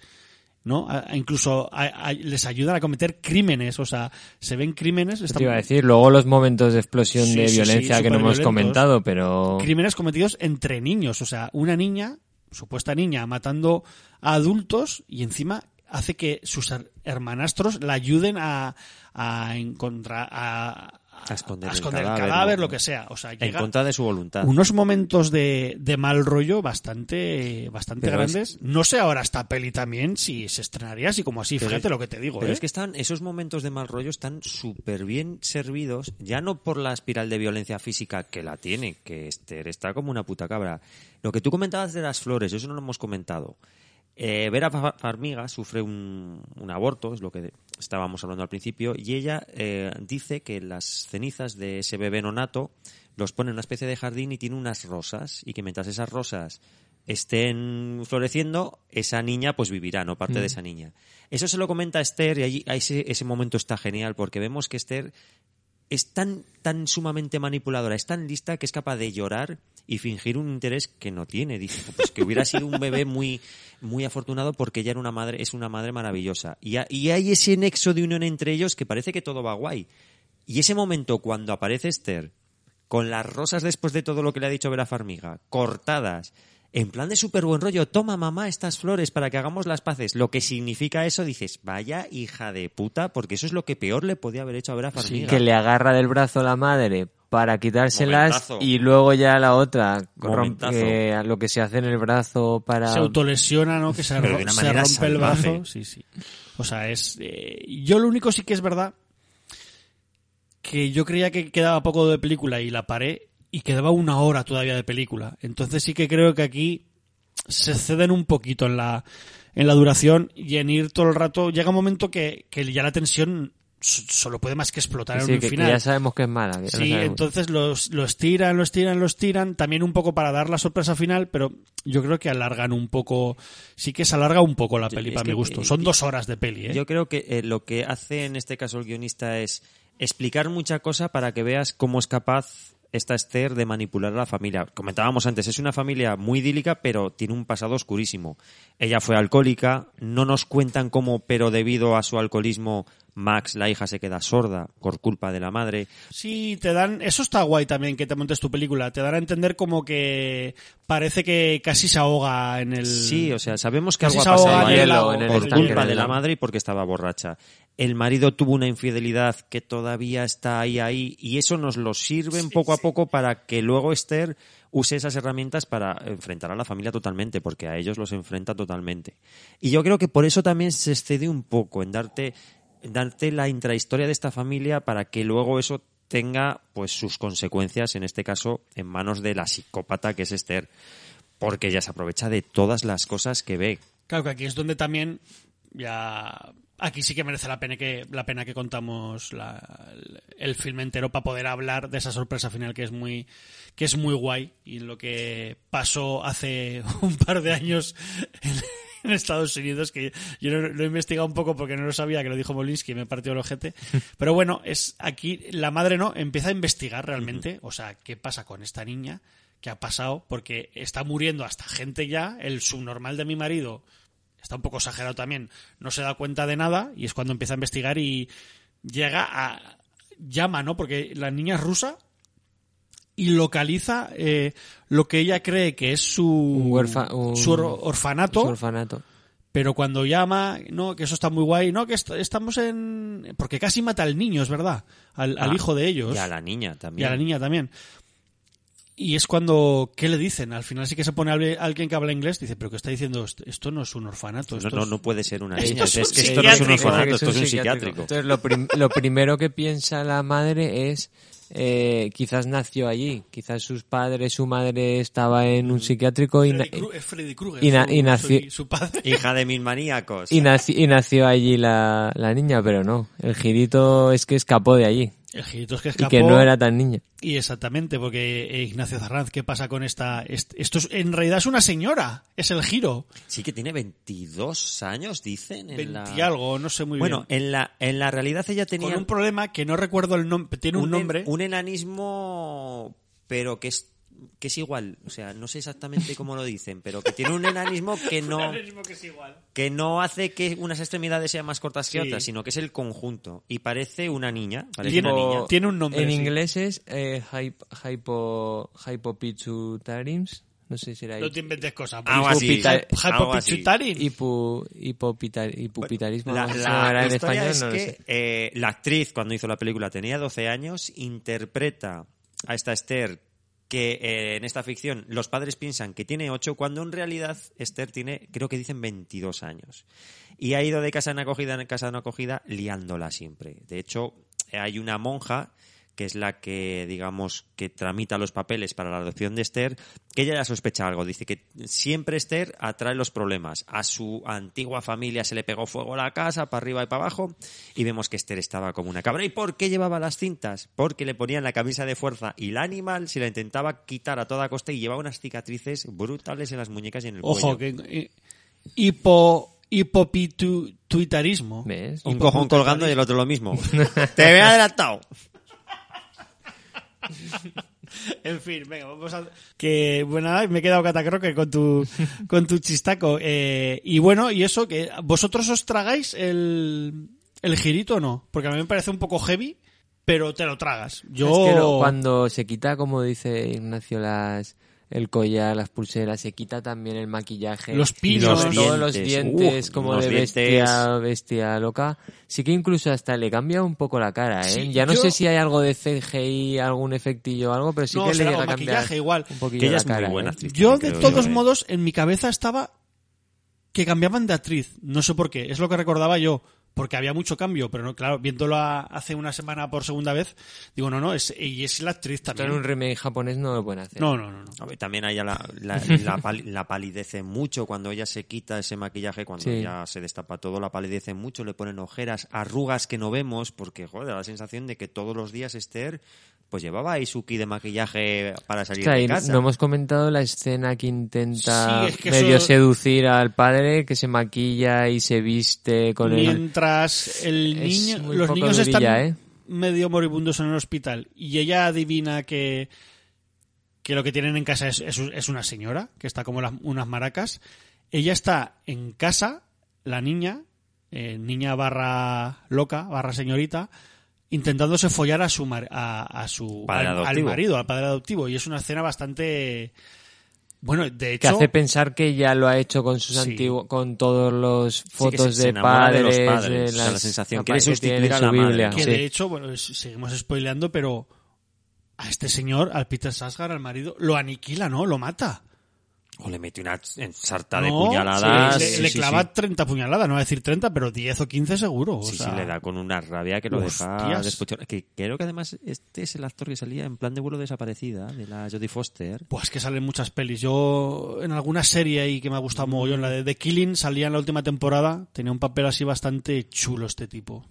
¿no? A- a incluso a- les ayudan a cometer crímenes, o sea, se ven crímenes, están- te iba a decir, luego los momentos de explosión Sí, de sí, sí, violencia que no hemos comentado, pero... crímenes cometidos entre niños. O sea, una niña, supuesta niña, matando a adultos y encima hace que sus her- hermanastros la ayuden a, a encontrar, a, A esconder, a el esconder el cadáver, lo que sea. O sea, En contra de su voluntad. unos momentos de, de mal rollo bastante, bastante Pero es- grandes. No sé ahora esta peli también si se estrenaría así como así. Pero Fíjate es- lo que te digo. Pero ¿eh? es que están, esos momentos de mal rollo están súper bien servidos, ya no por la espiral de violencia física que la tiene, que Esther está como una puta cabra. Lo que tú comentabas de las flores, eso no lo hemos comentado. Eh, Vera Fa- Farmiga sufre un, un aborto, es lo que estábamos hablando al principio, y ella eh, dice que las cenizas de ese bebé nonato los pone en una especie de jardín y tiene unas rosas, y que mientras esas rosas estén floreciendo, esa niña pues vivirá, no parte de esa niña. Eso se lo comenta Esther y allí, ese, ese momento está genial porque vemos que Esther es tan, tan sumamente manipuladora, es tan lista que es capaz de llorar y fingir un interés que no tiene. Dice, pues que hubiera sido un bebé muy, muy afortunado porque ella era una madre, es una madre maravillosa. Y, y hay ese nexo de unión entre ellos que parece que todo va guay. Y ese momento cuando aparece Esther con las rosas después de todo lo que le ha dicho Vera Farmiga, cortadas, en plan de súper buen rollo, toma mamá estas flores para que hagamos las paces. Lo que significa eso, dices, vaya hija de puta, porque eso es lo que peor le podía haber hecho a Vera Farmiga. que le agarra del brazo la madre para quitárselas Momentazo. y luego ya la otra rompe eh, lo que se hace en el brazo para se autolesiona, ¿no? Que se, ro- se rompe el brazo. Sí, sí. O sea, es. eh, yo lo único sí que es verdad que yo creía que quedaba poco de película y la paré y quedaba una hora todavía de película. Entonces sí que creo que aquí se ceden un poquito en la, en la duración y en ir todo el rato. Llega un momento que, que ya la tensión solo puede más que explotar Sí, en un que, que final. ya sabemos que es mala. Sí, entonces los, los tiran, los tiran, los tiran, también un poco para dar la sorpresa final, pero yo creo que alargan un poco, sí que se alarga un poco la peli es para que, mi gusto. eh, Son dos horas de peli, ¿eh? Yo creo que eh, lo que hace en este caso el guionista es explicar mucha cosa para que veas cómo es capaz esta Esther de manipular a la familia. Comentábamos antes, es una familia muy idílica, pero tiene un pasado oscurísimo. Ella fue alcohólica, no nos cuentan cómo, pero debido a su alcoholismo, Max, la hija, se queda sorda por culpa de la madre. Sí, te dan. Eso está guay también que te montes tu película. Te dan a entender como que parece que casi se ahoga en el. Sí, o sea, sabemos que Casi algo se ha pasado ahoga en ahí el por culpa de la madre y porque estaba borracha. El marido tuvo una infidelidad que todavía está ahí, ahí, y eso nos lo sirven poco a poco para que luego Esther use esas herramientas para enfrentar a la familia totalmente, porque a ellos los enfrenta totalmente. Y yo creo que por eso también se excede un poco en darte, en darte la intrahistoria de esta familia para que luego eso tenga pues sus consecuencias, en este caso, en manos de la psicópata que es Esther porque ella se aprovecha de todas las cosas que ve. Claro que aquí es donde también ya aquí sí que merece la pena que la pena que contamos la- el, filme entero para poder hablar de esa sorpresa final que es muy que es muy guay y lo que pasó hace un par de años en, en Estados Unidos que yo lo, lo he investigado un poco porque no lo sabía que lo dijo Molinsky y me partió el ojete. Pero bueno es aquí la madre no empieza a investigar realmente o sea qué pasa con esta niña qué ha pasado porque está muriendo hasta gente ya el subnormal de mi marido está un poco exagerado también, no se da cuenta de nada y es cuando empieza a investigar y llega a... llama, ¿no? Porque la niña es rusa y localiza eh, lo que ella cree que es su, Un huerfa- un- su or- orfanato, su orfanato. pero cuando llama, no, que eso está muy guay, no, que est- estamos en... porque casi mata al niño, es verdad, al, al Ah, hijo de ellos. Y a la niña Y también. a la niña también. Y es cuando, ¿qué le dicen? Al final sí que se pone alguien que habla inglés, dice, pero ¿qué está diciendo? Esto- no es un orfanato. No, esto no, es- no puede ser una Esto niña. es que esto no es un orfanato, esto es un psiquiátrico. Entonces, lo, prim- lo primero que piensa la madre es, eh, quizás nació allí, quizás sus padres, su madre estaba en un psiquiátrico y, Freddy Kru- es Freddy Krueger, y na- su- y nació- su- su padre. Hija de mil maníacos. y, naci- y nació allí la, la niña, pero no. El girito es que escapó de allí. El girito es que Y escapó. que no era tan niña. Y exactamente, porque eh, Ignacio Zarranz, ¿qué pasa con esta? est- Esto es- en realidad es una señora, es el giro. Sí que tiene 22 años, dicen. En 20 la... y algo, no sé muy Bueno, bien. en la, en la realidad ella tenía Con un problema que no recuerdo el nombre, tiene un, nombre. un enanismo, pero que es, que es igual. O sea, no sé exactamente cómo lo dicen, pero que tiene un enanismo que no, que es igual. que no hace que unas extremidades sean más cortas que Sí. otras, sino que es el conjunto. Y parece una niña. Parece Tiene- una niña. tiene un nombre, En sí. inglés es eh, hyp- hypo, hypopituitarians. No sé si era No te inventes cosas. Hipopitar- hipopitarismo. La, la en español, es no lo que sé. eh, la actriz, cuando hizo la película, tenía 12 años, interpreta a esta Esther que eh, en esta ficción los padres piensan que tiene 8, cuando en realidad Esther tiene, creo que dicen 22 años. Y ha ido de casa en acogida en casa en acogida liándola siempre. De hecho, hay una monja que es la que, digamos, que tramita los papeles para la adopción de Esther, que ella ya sospecha algo. Dice que siempre Esther atrae los problemas. A su antigua familia se le pegó fuego a la casa, para arriba y para abajo, y vemos que Esther estaba como una cabra. ¿Y por qué llevaba las cintas? Porque le ponían la camisa de fuerza y la animal se la intentaba quitar a toda costa y llevaba unas cicatrices brutales en las muñecas y en el Ojo, cuello. que eh, hipo, hipopituitarismo. ¿Ves? Un cojón colgando y el otro lo mismo. ¡Te he adelantado! En fin, venga, vamos a... Que, bueno, nada, me he quedado catacroque con tu, con tu chistaco. Eh, y bueno, y eso, que vosotros os tragáis el, el girito o no? Porque a mí me parece un poco heavy, pero te lo tragas. Yo... Es que lo- cuando se quita, como dice Ignacio, las el collar, las pulseras, se quita también el maquillaje. Los pinos. todo los dientes. como de dientes. bestia, bestia loca. Sí que incluso hasta le cambia un poco la cara, ¿eh? Sí, ya no yo- sé si hay algo de CGI, algún efectillo o algo, pero sí No, que le llega a cambiar maquillaje igual. un poquillo Que ella la es muy cara. buena ¿eh? actriz. Yo, de todos yo, ¿eh? modos, en mi cabeza estaba que cambiaban de actriz. No sé por qué, es lo que recordaba yo. Porque había mucho cambio, pero no, claro, viéndolo a- hace una semana por segunda vez, digo, no, no, es, y es la actriz en también. un remake japonés no lo pueden hacer. No, no, no, no. A ver, También a ella la, la, la pali- la palidece mucho cuando ella se quita ese maquillaje, cuando Sí. ya se destapa todo, la palidece mucho, le ponen ojeras, arrugas que no vemos, porque joder, da la sensación de que todos los días Esther pues llevaba ahí su kit de maquillaje para salir Claro, de casa. no hemos comentado la escena que intenta Sí, es que medio eso- seducir al padre, que se maquilla y se viste con el... Mientras el niño, los niños durilla, están, ¿eh? medio moribundos en el hospital y ella adivina que, que lo que tienen en casa es, es, es una señora, que está como las- unas maracas, ella está en casa, la niña, eh, niña barra loca, barra señorita, intentándose follar a su mar- a, a su Padre al, al adoptivo. marido, al padre adoptivo y es una escena bastante bueno, de Que hecho hace pensar que ya lo ha hecho con sus Sí. antiguos, con todos los Sí, que fotos se de enamora de los padres, padres, de o sea, la las- sensación, quiere que sustituir tiene a su la madre. Biblia, que sí. de hecho, bueno, seguimos spoileando, pero a este señor, al Peter Sasgar, al marido, lo aniquila, ¿no? Lo mata. O le mete una sarta de No, puñaladas. sí, le, sí, le sí, clava sí. 30 puñaladas, no voy a decir 30, pero 10 o 15 seguro. o Sí, sea, sí, le da con una rabia que lo deja Hostias. despochado. Que creo que además este es el actor que salía en plan de vuelo desaparecida, de la Jodie Foster. Pues que salen muchas pelis. Yo, en alguna serie ahí que me ha gustado Mm. mogollón, la de The Killing, salía en la última temporada. Tenía un papel así bastante chulo este tipo.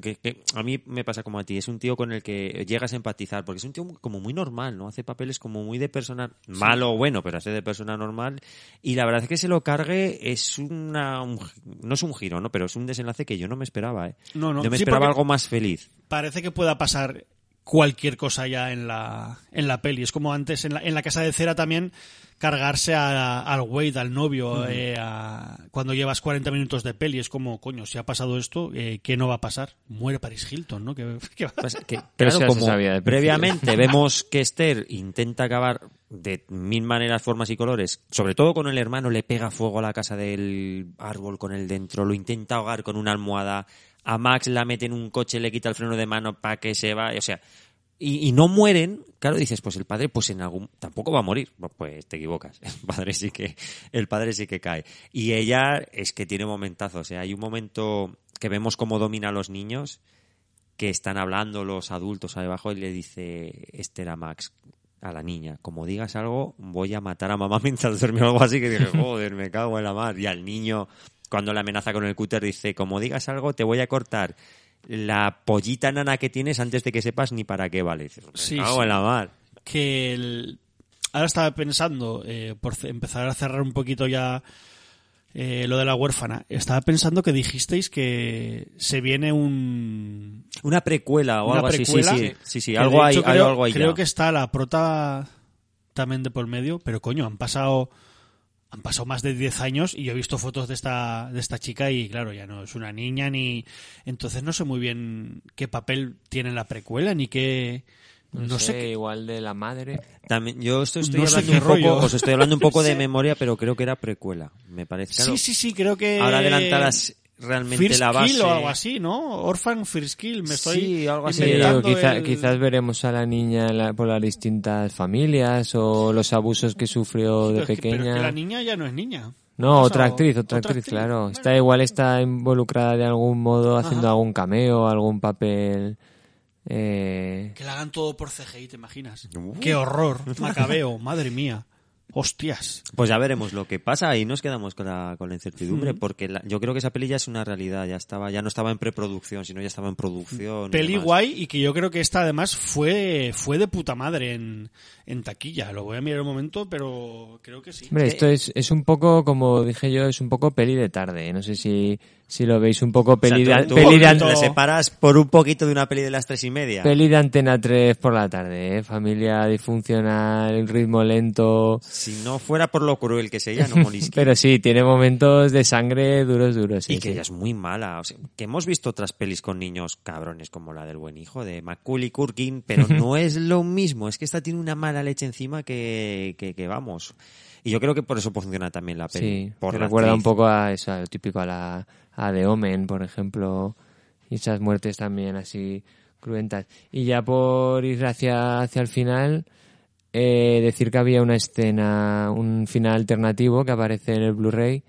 Que, que a mí me pasa como a ti, es un tío con el que llegas a empatizar, porque es un tío como muy normal, ¿no? Hace papeles como muy de persona, malo o bueno, pero hace de persona normal. Y la verdad es que se lo cargue es una, un- no es un giro, ¿no? Pero es un desenlace que yo no me esperaba, ¿eh? No, no. Yo me Sí, esperaba algo más feliz. Parece que pueda pasar cualquier cosa ya en la, en la peli. Es como antes en la, en la casa de cera también cargarse a- al Wade, al novio, eh, a- cuando llevas 40 minutos de peli. Es como, coño, si ha pasado esto, eh, ¿qué no va a pasar? Muere Paris Hilton, ¿no? ¿Qué, qué va a Pasa que, Pero claro, como previamente vemos que Esther intenta acabar de mil maneras, formas y colores, sobre todo con el hermano, le pega fuego a la casa del árbol con él dentro, lo intenta ahogar con una almohada, a Max la mete en un coche, le quita el freno de mano para que se vaya, o sea, y, no mueren, claro, dices, pues el padre, pues en algún, tampoco va a morir, pues te equivocas, el padre sí que, el padre sí que cae. Y ella es que tiene momentazos, sea, hay un momento que vemos cómo domina a los niños, que están hablando los adultos ahí abajo y le dice Esther a Max, a la niña, como digas algo, voy a matar a mamá mientras duerme o algo así, que dije, joder, me cago en la mar. Y al niño, cuando le amenaza con el cúter, dice, como digas algo, te voy a cortar la pollita nana que tienes antes de que sepas ni para qué vale. Dices, Sí, sí. en la mar. que el- ahora estaba pensando, eh, por empezar a cerrar un poquito ya eh, lo de la huérfana, estaba pensando que dijisteis que se viene un... Una precuela o una algo así, sí, sí, sí, sí, algo hay, hay creo, algo ahí creo ya. que está la prota también de por medio, pero coño, han pasado han pasado más de 10 años y yo he visto fotos de esta de esta chica y claro, ya no es una niña ni entonces no sé muy bien qué papel tiene en la precuela ni qué no, sé, qué- igual de la madre. También, yo esto estoy No sé hablando un poco, os estoy hablando un poco de memoria, pero creo que era precuela, me parece. Claro, Sí, sí, sí, creo que. Ahora adelantadas realmente First la base. Kill o algo así, ¿no? Orphan First Kill, me estoy. Sí, algo así. Sí, o inventando quizá- el- quizás veremos a la niña la- por las distintas familias o los abusos que sufrió de Pero es que- pequeña. Pero es que la niña ya no es niña. No, otra actriz, otra, actriz, claro. Está igual está involucrada de algún modo haciendo Ajá. algún cameo, algún papel. Eh, Que la hagan todo por CGI, ¿te imaginas? Qué horror, macabeo, madre mía. Hostias. Pues ya veremos lo que pasa y nos quedamos con la, con la incertidumbre, porque la- yo creo que esa peli ya es una realidad, ya estaba, ya no estaba en preproducción, sino ya estaba en producción. Peli guay y que yo creo que esta además fue, fue de puta madre en, en taquilla. Lo voy a mirar un momento, pero creo que sí. hombre, esto es, es un poco, como dije yo, es un poco peli de tarde. No sé si, si lo veis un poco O sea, peli, de, tú peli, de, separas por un poquito de una peli de las tres y media. peli de Antena 3 por la tarde, ¿eh? Familia disfuncional, ritmo lento. Si no fuera por lo cruel que es ella, no Molinsky. Pero sí, tiene momentos de sangre duros, duros. Sí, y que sí. ella es muy mala. O sea, que hemos visto otras pelis con niños cabrones como la del buen hijo de Macaulay Culkin, pero no es lo mismo. Es que esta tiene una mala leche encima que, que, que vamos. Y yo creo que por eso funciona también la peli. Sí, por recuerda un poco a eso, a lo típico a la a The Omen, por ejemplo, y esas muertes también así cruentas. Y ya por ir hacia, hacia el final, eh, decir que había una escena, un final alternativo que aparece en el Blu-ray,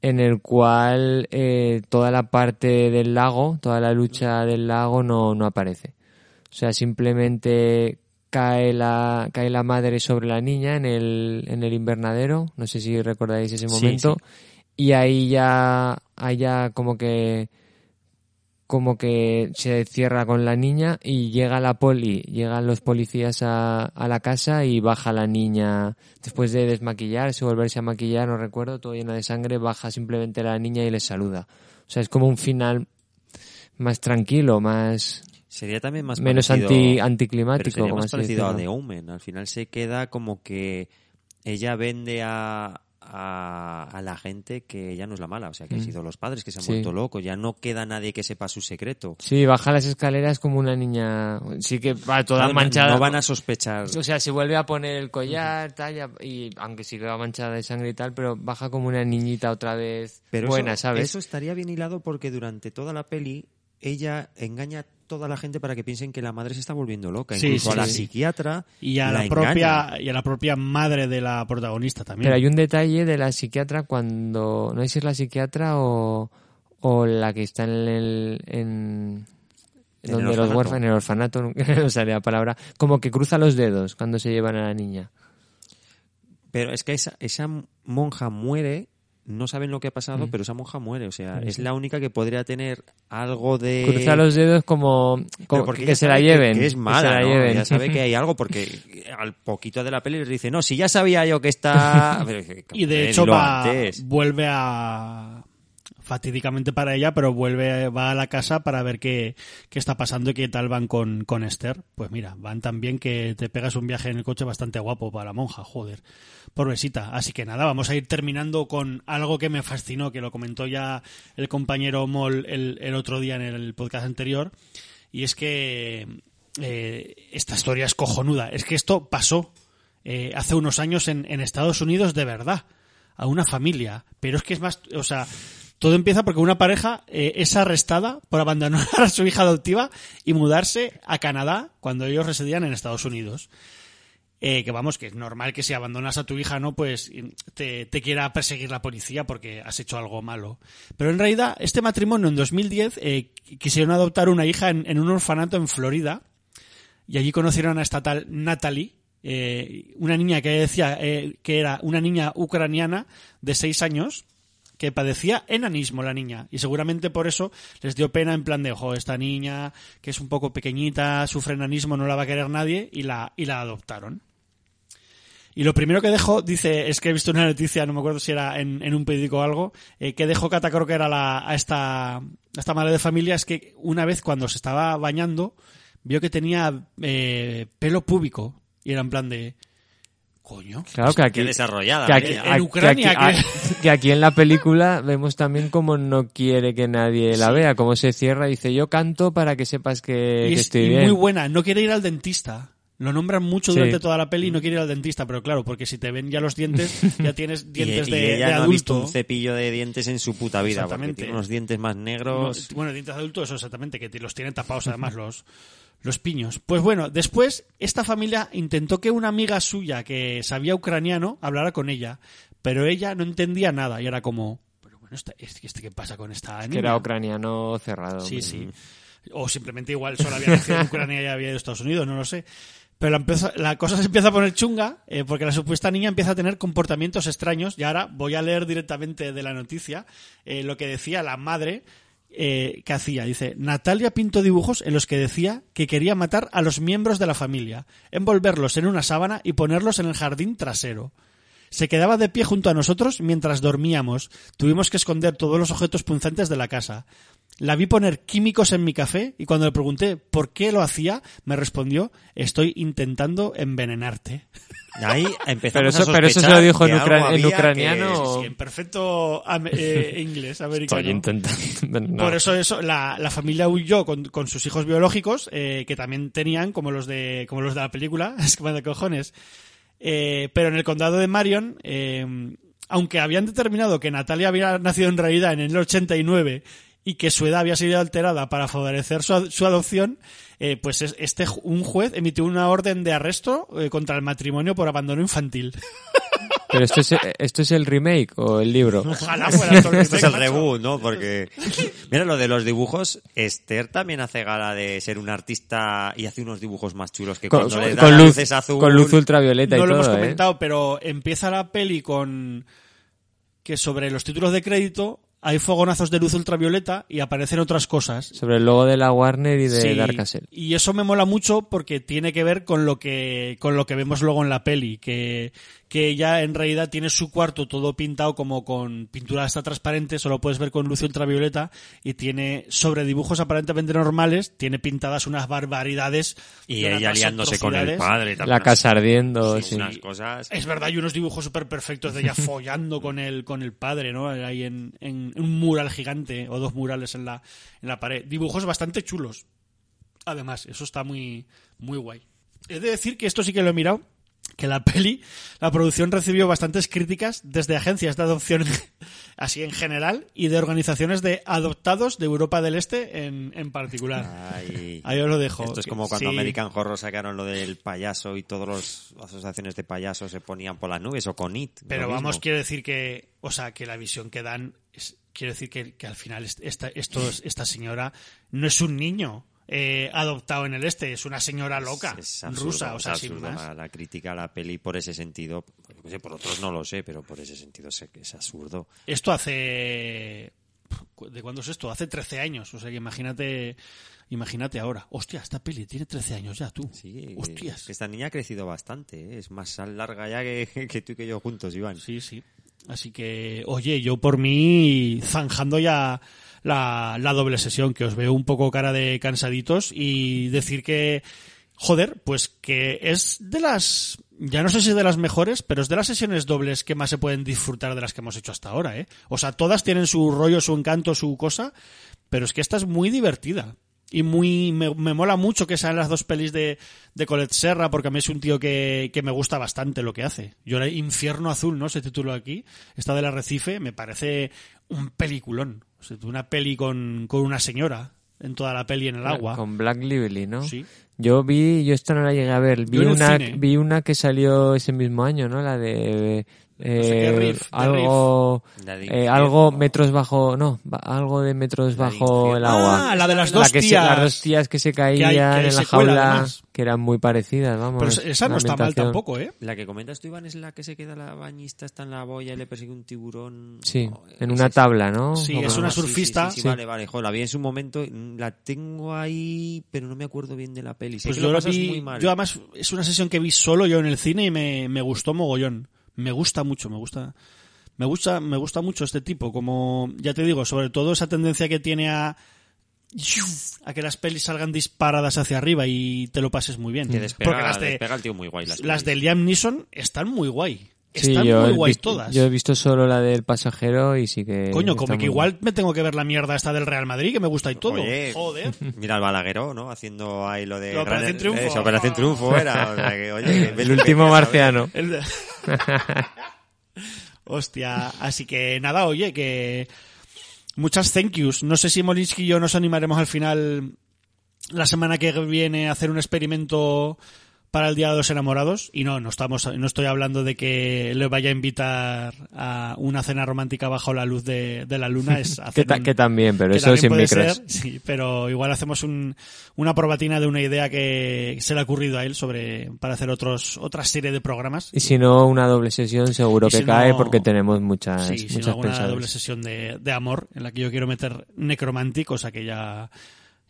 en el cual eh, toda la parte del lago, toda la lucha del lago no, no aparece. O sea, simplemente cae la, cae la madre sobre la niña en el, en el invernadero. No sé si recordáis ese Sí, momento. sí. Y ahí ya, ahí ya como que, como que se cierra con la niña y llega la poli, llegan los policías a, a la casa y baja la niña después de desmaquillarse, volverse a maquillar, no recuerdo, todo lleno de sangre, baja simplemente la niña y les saluda. O sea, es como un final más tranquilo, más, Sería también más menos parecido, anti, pero anticlimático. sería más parecido a. The Omen. Al final se queda como que ella vende a, a, a la gente que ella no es la mala. O sea, que han Mm. sido los padres que se han Sí. vuelto locos. Ya no queda nadie que sepa su secreto. Sí, baja las escaleras como una niña. Sí que va toda No, manchada. no van a sospechar. O sea, se vuelve a poner el collar, tal, ya- y aunque sí que va manchada de sangre y tal, pero baja como una niñita otra vez Pero buena, eso, ¿sabes? Eso estaría bien hilado porque durante toda la peli ella engaña a toda la gente para que piensen que la madre se está volviendo loca. Sí, Incluso sí, a la sí. psiquiatra Y a la la propia y a la propia madre de la protagonista también. Pero hay un detalle de la psiquiatra cuando. No sé si es la psiquiatra o, o la que está en el. En, En donde el los orfanato. huérfanos, en el orfanato, me sale la palabra, como que cruza los dedos cuando se llevan a la niña. Pero es que esa, esa monja muere, no saben lo que ha pasado, Mm. pero esa monja muere. O sea, Sí, es sí. la única que podría tener algo de... Cruza los dedos como, como porque que se la lleven. Que, es que mala, se la ¿no? lleven. Ella sabe que hay algo porque al poquito de la peli les dice, no, si ya sabía yo que está... Y de hecho va, vuelve a fatídicamente para ella, pero vuelve va a la casa para ver qué, qué está pasando y qué tal van con, con Esther. Pues mira, van tan bien que te pegas un viaje en el coche bastante guapo para la monja, joder, por besita. Así que nada, vamos a ir terminando con algo que me fascinó, que lo comentó ya el compañero Moll el, el otro día en el podcast anterior, y es que eh, esta historia es cojonuda. Es que esto pasó eh, hace unos años en, en Estados Unidos de verdad, a una familia. Pero es que es más, o sea, todo empieza porque una pareja eh, es arrestada por abandonar a su hija adoptiva y mudarse a Canadá cuando ellos residían en Estados Unidos. Eh, que vamos, que es normal que si abandonas a tu hija, ¿no? Pues te, quiera perseguir la policía porque has hecho algo malo. Pero en realidad, este matrimonio en 2010 eh, quisieron adoptar una hija en, en un orfanato en Florida y allí conocieron a esta tal Natalie, eh, una niña que decía eh, que era una niña ucraniana de seis años que padecía enanismo la niña y seguramente por eso les dio pena en plan de ojo esta niña que es un poco pequeñita sufre enanismo no la va a querer nadie y la y la adoptaron y lo primero que dejó, dice, es que he visto una noticia, no me acuerdo si era en, en un periódico o algo, eh, que dejó Cata creo que era la, a, esta, a esta madre de familia, es que una vez cuando se estaba bañando, vio que tenía eh, pelo púbico. Y era en plan de, coño. Claro que aquí, Qué desarrollada. que aquí, niña. en que Ucrania, aquí- que- a- que aquí en la película vemos también cómo no quiere que nadie la Sí. vea, cómo se cierra y dice yo canto para que sepas que, y que es estoy y bien. muy buena, no quiere ir al dentista. Lo nombran mucho Sí. durante toda la peli y no quiere ir al dentista, pero claro, porque si te ven ya los dientes, ya tienes Y- dientes y, de, ella de no ha visto un cepillo de dientes en su puta vida, porque Exactamente. tiene unos dientes más negros. No, bueno, dientes de adulto, eso exactamente, que los tienen tapados además los, los piños. Pues bueno, después esta familia intentó que una amiga suya que sabía ucraniano hablara con ella, pero ella no entendía nada y era como, pero bueno, esta- este, ¿qué pasa con esta que niña? era ucraniano cerrado. Sí, hombre. sí. O simplemente igual solo había nacido en Ucrania y había ido a Estados Unidos, no lo sé. Pero la, empieza- la cosa se empieza a poner chunga eh, porque la supuesta niña empieza a tener comportamientos extraños. Y ahora voy a leer directamente de la noticia eh, lo que decía la madre eh, que hacía. Dice, Natalia pintó dibujos en los que decía que quería matar a los miembros de la familia, envolverlos en una sábana y ponerlos en el jardín trasero. Se quedaba de pie junto a nosotros mientras dormíamos. Tuvimos que esconder todos los objetos punzantes de la casa. La vi poner químicos en mi café y cuando le pregunté por qué lo hacía, me respondió, estoy intentando envenenarte. Ahí empezamos Pero eso- a pero eso se lo dijo en ucraniano que- o- Sí, en perfecto eh, inglés americano. Estoy intentando. no. Por eso, eso la, la familia huyó con, con sus hijos biológicos, eh, que también tenían, como los de, como los de la película, es que de cojones. Eh, pero en el condado de Marion, eh, aunque habían determinado que Natalia había nacido en realidad en el 89 y que su edad había sido alterada para favorecer su, su adopción, eh, pues es- este un juez emitió una orden de arresto eh, contra el matrimonio por abandono infantil. Pero esto es, esto es el remake o el libro. Ojalá fuera todo el Esto es el remake, reboot, ¿no? Porque, mira, lo de los dibujos, Esther también hace gala de ser un artista y hace unos dibujos más chulos que Con, cuando le da con luz, luces azul. con luz ultravioleta no y lo todo, hemos ¿eh? comentado, pero empieza la peli con que sobre los títulos de crédito hay fogonazos de luz ultravioleta y aparecen otras cosas. Sobre el logo de la Warner y de Sí, Dark Castle. y eso me mola mucho porque tiene que ver con lo que con lo que vemos luego en la peli que, que ella en realidad tiene su cuarto todo pintado como con pintura hasta transparente, solo puedes ver con luz ultravioleta y tiene sobre dibujos aparentemente normales, tiene pintadas unas barbaridades Y ella liándose con el padre. La casa ardiendo, sí, sí. unas cosas. Es verdad, hay unos dibujos súper perfectos de ella follando con el, con el padre, ¿no? Ahí en, en un mural gigante o dos murales en la, en la pared. Dibujos bastante chulos. Además, eso está muy, muy guay. He de decir que esto sí que lo he mirado, que la peli, la producción recibió bastantes críticas desde agencias de adopción así en general y de organizaciones de adoptados de Europa del Este en, en particular. Ay. Ahí os lo dejo. Esto es como cuando Sí. American Horror sacaron lo del payaso y todas las asociaciones de payasos se ponían por las nubes o con IT. Pero vamos, quiero decir que, o sea, que la visión que dan, es, quiero decir que, que al final est- esta, esto, es- esta señora no es un niño eh, adoptado en el este, es una señora loca, Es absurdo, rusa, o sea, sin más. La, la crítica a la peli por ese sentido, por otros no lo sé, pero por ese sentido es, es absurdo. Esto hace... ¿De cuándo es esto? Hace 13 años, o sea que imagínate... Imagínate ahora. Hostia, esta peli tiene 13 años ya, tú. Sí, Hostias. que esta niña ha crecido bastante, ¿eh? es más larga ya que, que tú y que yo juntos, Iván. Sí, sí. Así que, oye, yo por mí zanjando ya la, la doble sesión, que os veo un poco cara de cansaditos y decir que, joder, pues que es de las, ya no sé si de las mejores, pero es de las sesiones dobles que más se pueden disfrutar de las que hemos hecho hasta ahora, ¿eh? O sea, todas tienen su rollo, su encanto, su cosa, pero es que esta es muy divertida. Y muy, me, me mola mucho que sean las dos pelis de, de Colette Serra, porque a mí es un tío que, que me gusta bastante lo que hace. Yo Infierno Azul, ¿no? Se tituló aquí. Esta del Arrecife me parece un peliculón. O sea, una peli con, con una señora en toda la peli en el agua. Con Black Lively, ¿no? Sí. Yo vi, yo esta no la llegué a ver, vi una, vi una que salió ese mismo año, ¿no? La de eh, sé qué riff, algo, La de eh, algo metros bajo, no, algo de metros La bajo el agua. Ah, la de las dos La que se- tías. las dos tías que se caían que en hay la secuela, jaula, además. que eran muy parecidas, vamos. Pero esa no la está mal tampoco, ¿eh? La que comentas tú, Iván, es la que se queda la bañista, está en la boya y le persigue un tiburón. Sí, No, en una tabla, ¿no? Sí, es una sí, sí, surfista. Sí, sí, Sí. Vale, vale, joder, la vi en su momento, la tengo ahí, pero no me acuerdo bien de la peli. Pues yo lo vi, muy mal. yo además es una sesión que vi solo yo en el cine y me, me gustó mogollón. Me gusta mucho, me gusta, me gusta, me gusta mucho este tipo, como, ya te digo, sobre todo esa tendencia que tiene a, a que las pelis salgan disparadas hacia arriba y te lo pases muy bien. Despega, Porque las de, despega el tío muy guay. Las, las de. Liam Neeson están muy guay. Sí, Están yo muy he guay visto- todas. Yo he visto solo la del pasajero y sí que. Coño, como que igual me tengo que ver la mierda esta del Real Madrid, que me gusta y todo. Oye, Joder. Mira al Balagueró, ¿no? Haciendo ahí lo de... La Operación Triunfo. Eso, Operación Triunfo era. O sea que, oye, El último marciano. El de- Hostia, así que nada, oye, que muchas thank yous. No sé si Molinsky y yo nos animaremos al final la semana que viene a hacer un experimento para el Día de los Enamorados. Y no, no estamos, no estoy hablando de que le vaya a invitar a una cena romántica bajo la luz de, de la luna. Es Que, hacer un- que también, pero que eso también sin puede micros. ser, sí, pero igual hacemos un, una probatina de una idea que se le ha ocurrido a él sobre para hacer otros otra serie de programas. Y si no, una doble sesión seguro que cae porque tenemos muchas, Sí, si no, muchas alguna pensadas. doble sesión de, de amor en la que yo quiero meter Necromantic, o sea que ya,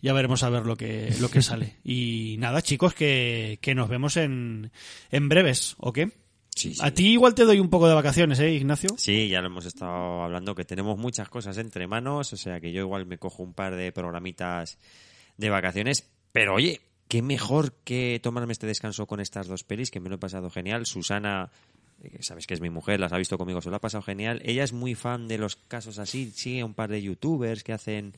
ya veremos a ver lo que, lo que sale. Y nada, chicos, que, que nos vemos en, en breves, ¿o qué? Sí, sí. A ti igual te doy un poco de vacaciones, ¿eh, Ignacio? Sí, ya lo hemos estado hablando, que tenemos muchas cosas entre manos, o sea que yo igual me cojo un par de programitas de vacaciones, pero oye, qué mejor que tomarme este descanso con estas dos pelis, que me lo he pasado genial. Susana, eh, sabes que es mi mujer, las ha visto conmigo, se lo ha pasado genial. Ella es muy fan de los casos así, sigue a un par de youtubers que hacen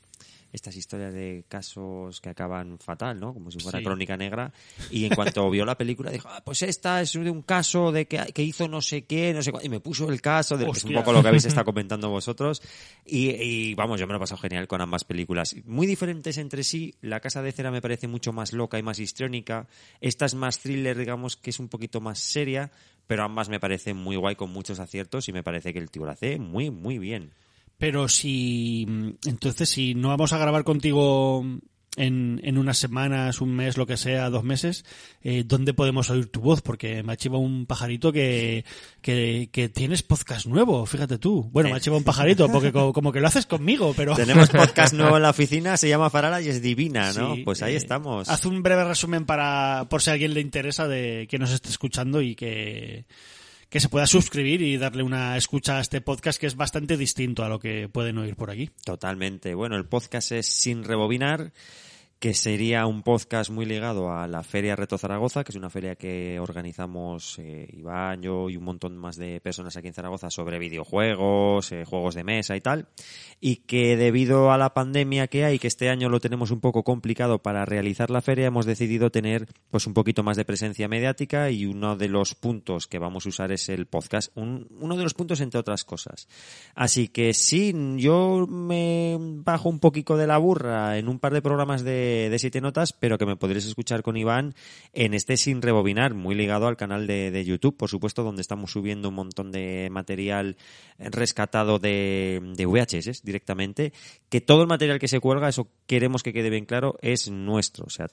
estas historias de casos que acaban fatal, ¿no? Como si fuera Sí. crónica negra. Y en cuanto vio la película dijo, ah, pues esta es de un caso de que, que hizo no sé qué, no sé cuál. Y me puso el caso, de, es un poco lo que habéis estado comentando vosotros. Y, y, vamos, yo me lo he pasado genial con ambas películas. Muy diferentes entre sí. La Casa de Cera me parece mucho más loca y más histriónica. Esta es más thriller, digamos, que es un poquito más seria. Pero ambas me parecen muy guay con muchos aciertos y me parece que el tío lo hace muy, muy bien. Pero si, entonces, si no vamos a grabar contigo en, en unas semanas, un mes, lo que sea, dos meses, eh, ¿dónde podemos oír tu voz? Porque me ha chivado un pajarito que, que, que tienes podcast nuevo, fíjate tú. Bueno, me ha chivado un pajarito, porque co- como, que lo haces conmigo, pero... Tenemos podcast nuevo en la oficina, se llama Farala y es divina, ¿no? Sí, pues ahí eh, estamos. Haz un breve resumen para, por si a alguien le interesa de que nos esté escuchando y que, que se pueda suscribir y darle una escucha a este podcast que es bastante distinto a lo que pueden oír por aquí. Totalmente. Bueno, el podcast es Sin Rebobinar que sería un podcast muy ligado a la Feria Reto Zaragoza, que es una feria que organizamos eh, Iván, yo y un montón más de personas aquí en Zaragoza sobre videojuegos, eh, juegos de mesa y tal, y que debido a la pandemia que hay, que este año lo tenemos un poco complicado para realizar la feria, hemos decidido tener pues un poquito más de presencia mediática y uno de los puntos que vamos a usar es el podcast, un- uno de los puntos entre otras cosas. Así que sí, yo me bajo un poquito de la burra en un par de programas de, de siete notas, pero que me podréis escuchar con Iván en este sin rebobinar, muy ligado al canal de, de YouTube, por supuesto, donde estamos subiendo un montón de material rescatado de, de VHS directamente, que todo el material que se cuelga, eso queremos que quede bien claro, es nuestro. O sea,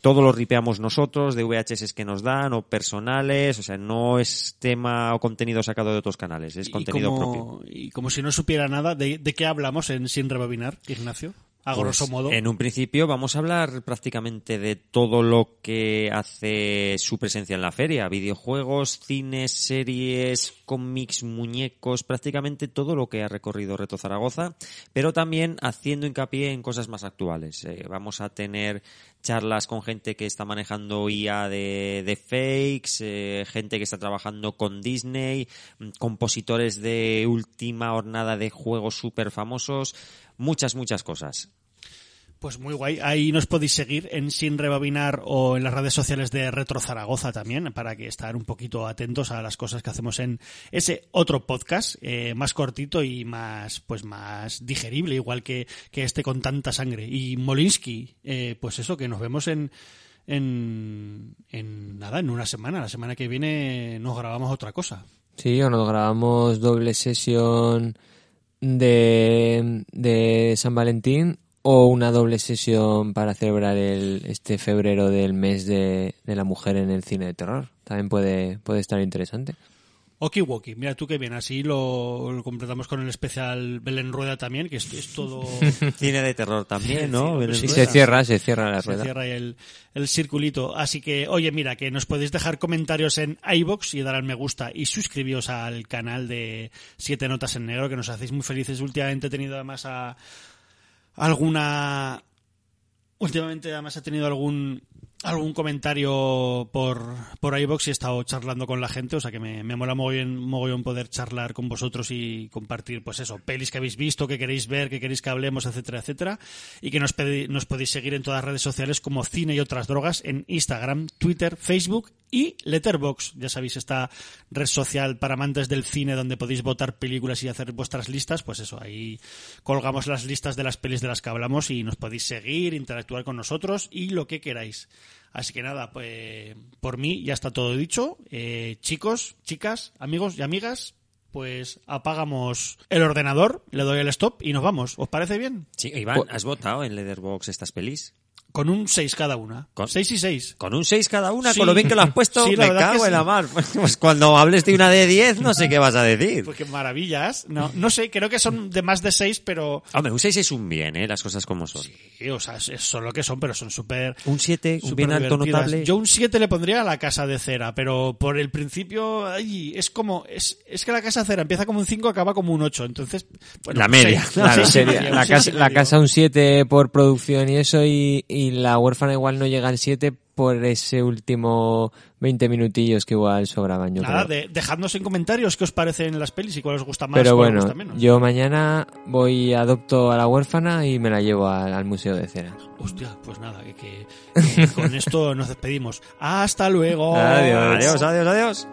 todo lo ripeamos nosotros, de VHS que nos dan, o personales, o sea, no es tema o contenido sacado de otros canales, es contenido propio. y como si no supiera nada, ¿de, de qué hablamos en Sin Rebobinar, Ignacio? A Pues, grosso modo. En un principio vamos a hablar prácticamente de todo lo que hace su presencia en la feria. Videojuegos, cines, series, cómics, muñecos, prácticamente todo lo que ha recorrido Reto Zaragoza, pero también haciendo hincapié en cosas más actuales. Eh, vamos a tener charlas con gente que está manejando IA de, de fakes, eh, gente que está trabajando con Disney, mm, compositores de última hornada de juegos súper famosos, muchas, muchas cosas. Pues muy guay. Ahí nos podéis seguir en Sin Rebobinar o en las redes sociales de Retro Zaragoza también, para que estar un poquito atentos a las cosas que hacemos en ese otro podcast, eh, más cortito y más, pues más digerible, igual que, que este con tanta sangre. Y Molinsky, eh, pues eso, que nos vemos en, en, en nada, en una semana. La semana que viene nos grabamos otra cosa. Sí, o nos grabamos doble sesión de, de San Valentín o una doble sesión para celebrar el, este febrero del mes de, de la mujer en el cine de terror. También puede, puede estar interesante. Okiwoki, mira tú qué bien, así lo, lo completamos con el especial Belén Rueda también, que es, es todo... Cine de terror también, ¿no? Sí, se cierra, se cierra la se rueda. cierra ahí el, el circulito. Así que, oye, mira, que nos podéis dejar comentarios en iBox y dar al me gusta y suscribiros al canal de Siete Notas en Negro, que nos hacéis muy felices. Últimamente he tenido además a alguna... Últimamente además he tenido algún algún comentario por, por iVox y he estado charlando con la gente, o sea que me, me mola mogollón, mogollón poder charlar con vosotros y compartir, pues eso, pelis que habéis visto, que queréis ver, que queréis que hablemos, etcétera, etcétera. Y que nos, nos podéis seguir en todas las redes sociales como Cine y otras drogas, en Instagram, Twitter, Facebook y Letterbox. Ya sabéis, esta red social para amantes del cine donde podéis votar películas y hacer vuestras listas, pues eso, ahí colgamos las listas de las pelis de las que hablamos y nos podéis seguir, interactuar con nosotros y lo que queráis. Así que nada, pues por mí ya está todo dicho. Eh, chicos, chicas, amigos y amigas, pues apagamos el ordenador, le doy el stop y nos vamos. ¿Os parece bien? Sí, Iván, ¿has votado en Letterboxd estas pelis? Con un 6 cada una. Con- 6 y 6. Con un 6 cada una, Sí. con lo bien que lo has puesto, Sí, la me verdad cago que en la sí. mar. Pues cuando hables de una de 10, no sé qué vas a decir. Pues qué maravillas. No, no sé, creo que son de más de 6, pero... Hombre, un 6 es un bien, ¿eh? Las cosas como son. Sí, o sea, son lo que son, pero son súper... Un 7, un bien alto notable. Yo un 7 le pondría a la casa de cera, pero por el principio, ay, es como, es, es que la casa de cera empieza como un 5, acaba como un 8, entonces, bueno, La media. seis. Claro, seis un la, seis casa, la casa un 7 por producción y eso, y, y la huérfana igual no llega al 7 por ese último 20 minutillos que igual sobraban, yo Nada, creo. de- dejadnos en comentarios qué os parecen las pelis y cuál os gusta más Pero cuál os bueno, gusta menos. yo mañana voy, adopto a la huérfana y me la llevo al, al Museo de Cera. Hostia, pues nada, que, que- que con esto nos despedimos. Hasta luego. Adiós. Adiós, adiós, adiós.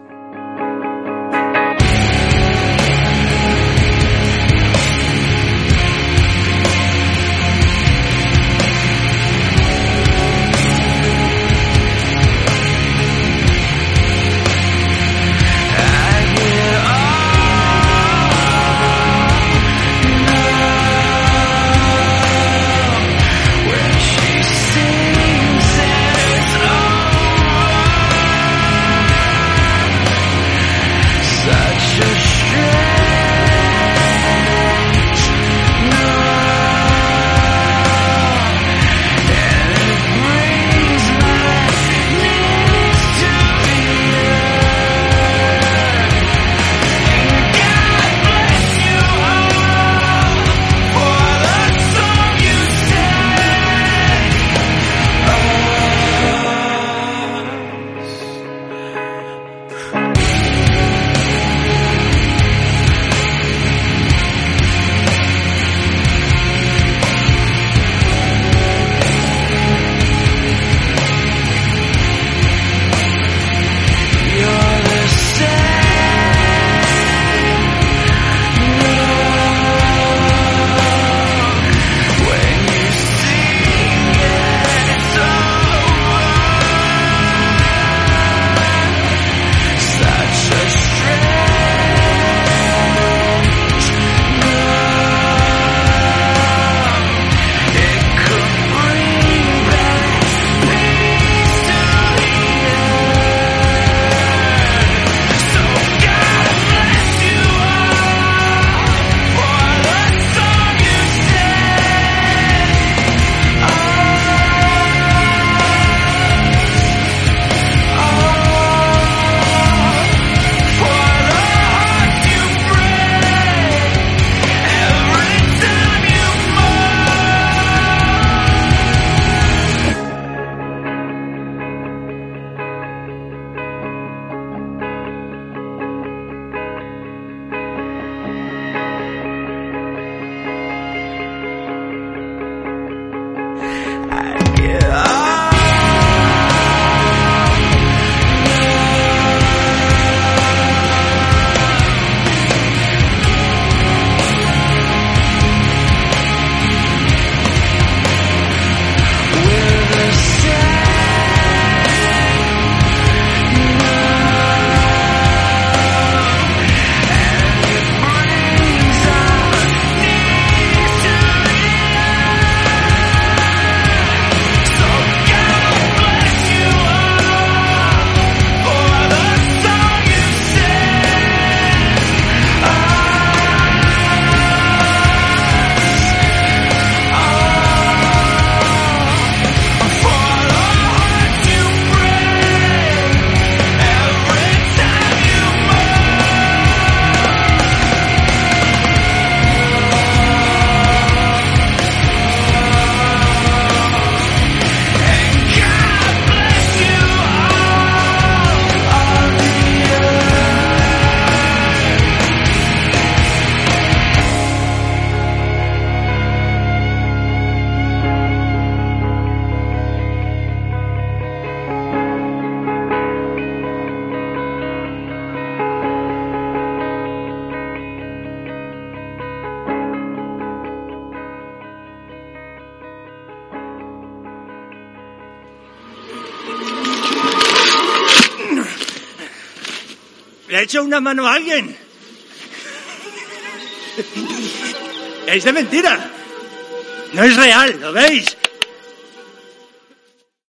Una mano a alguien? Es de mentira. No es real, ¿lo veis?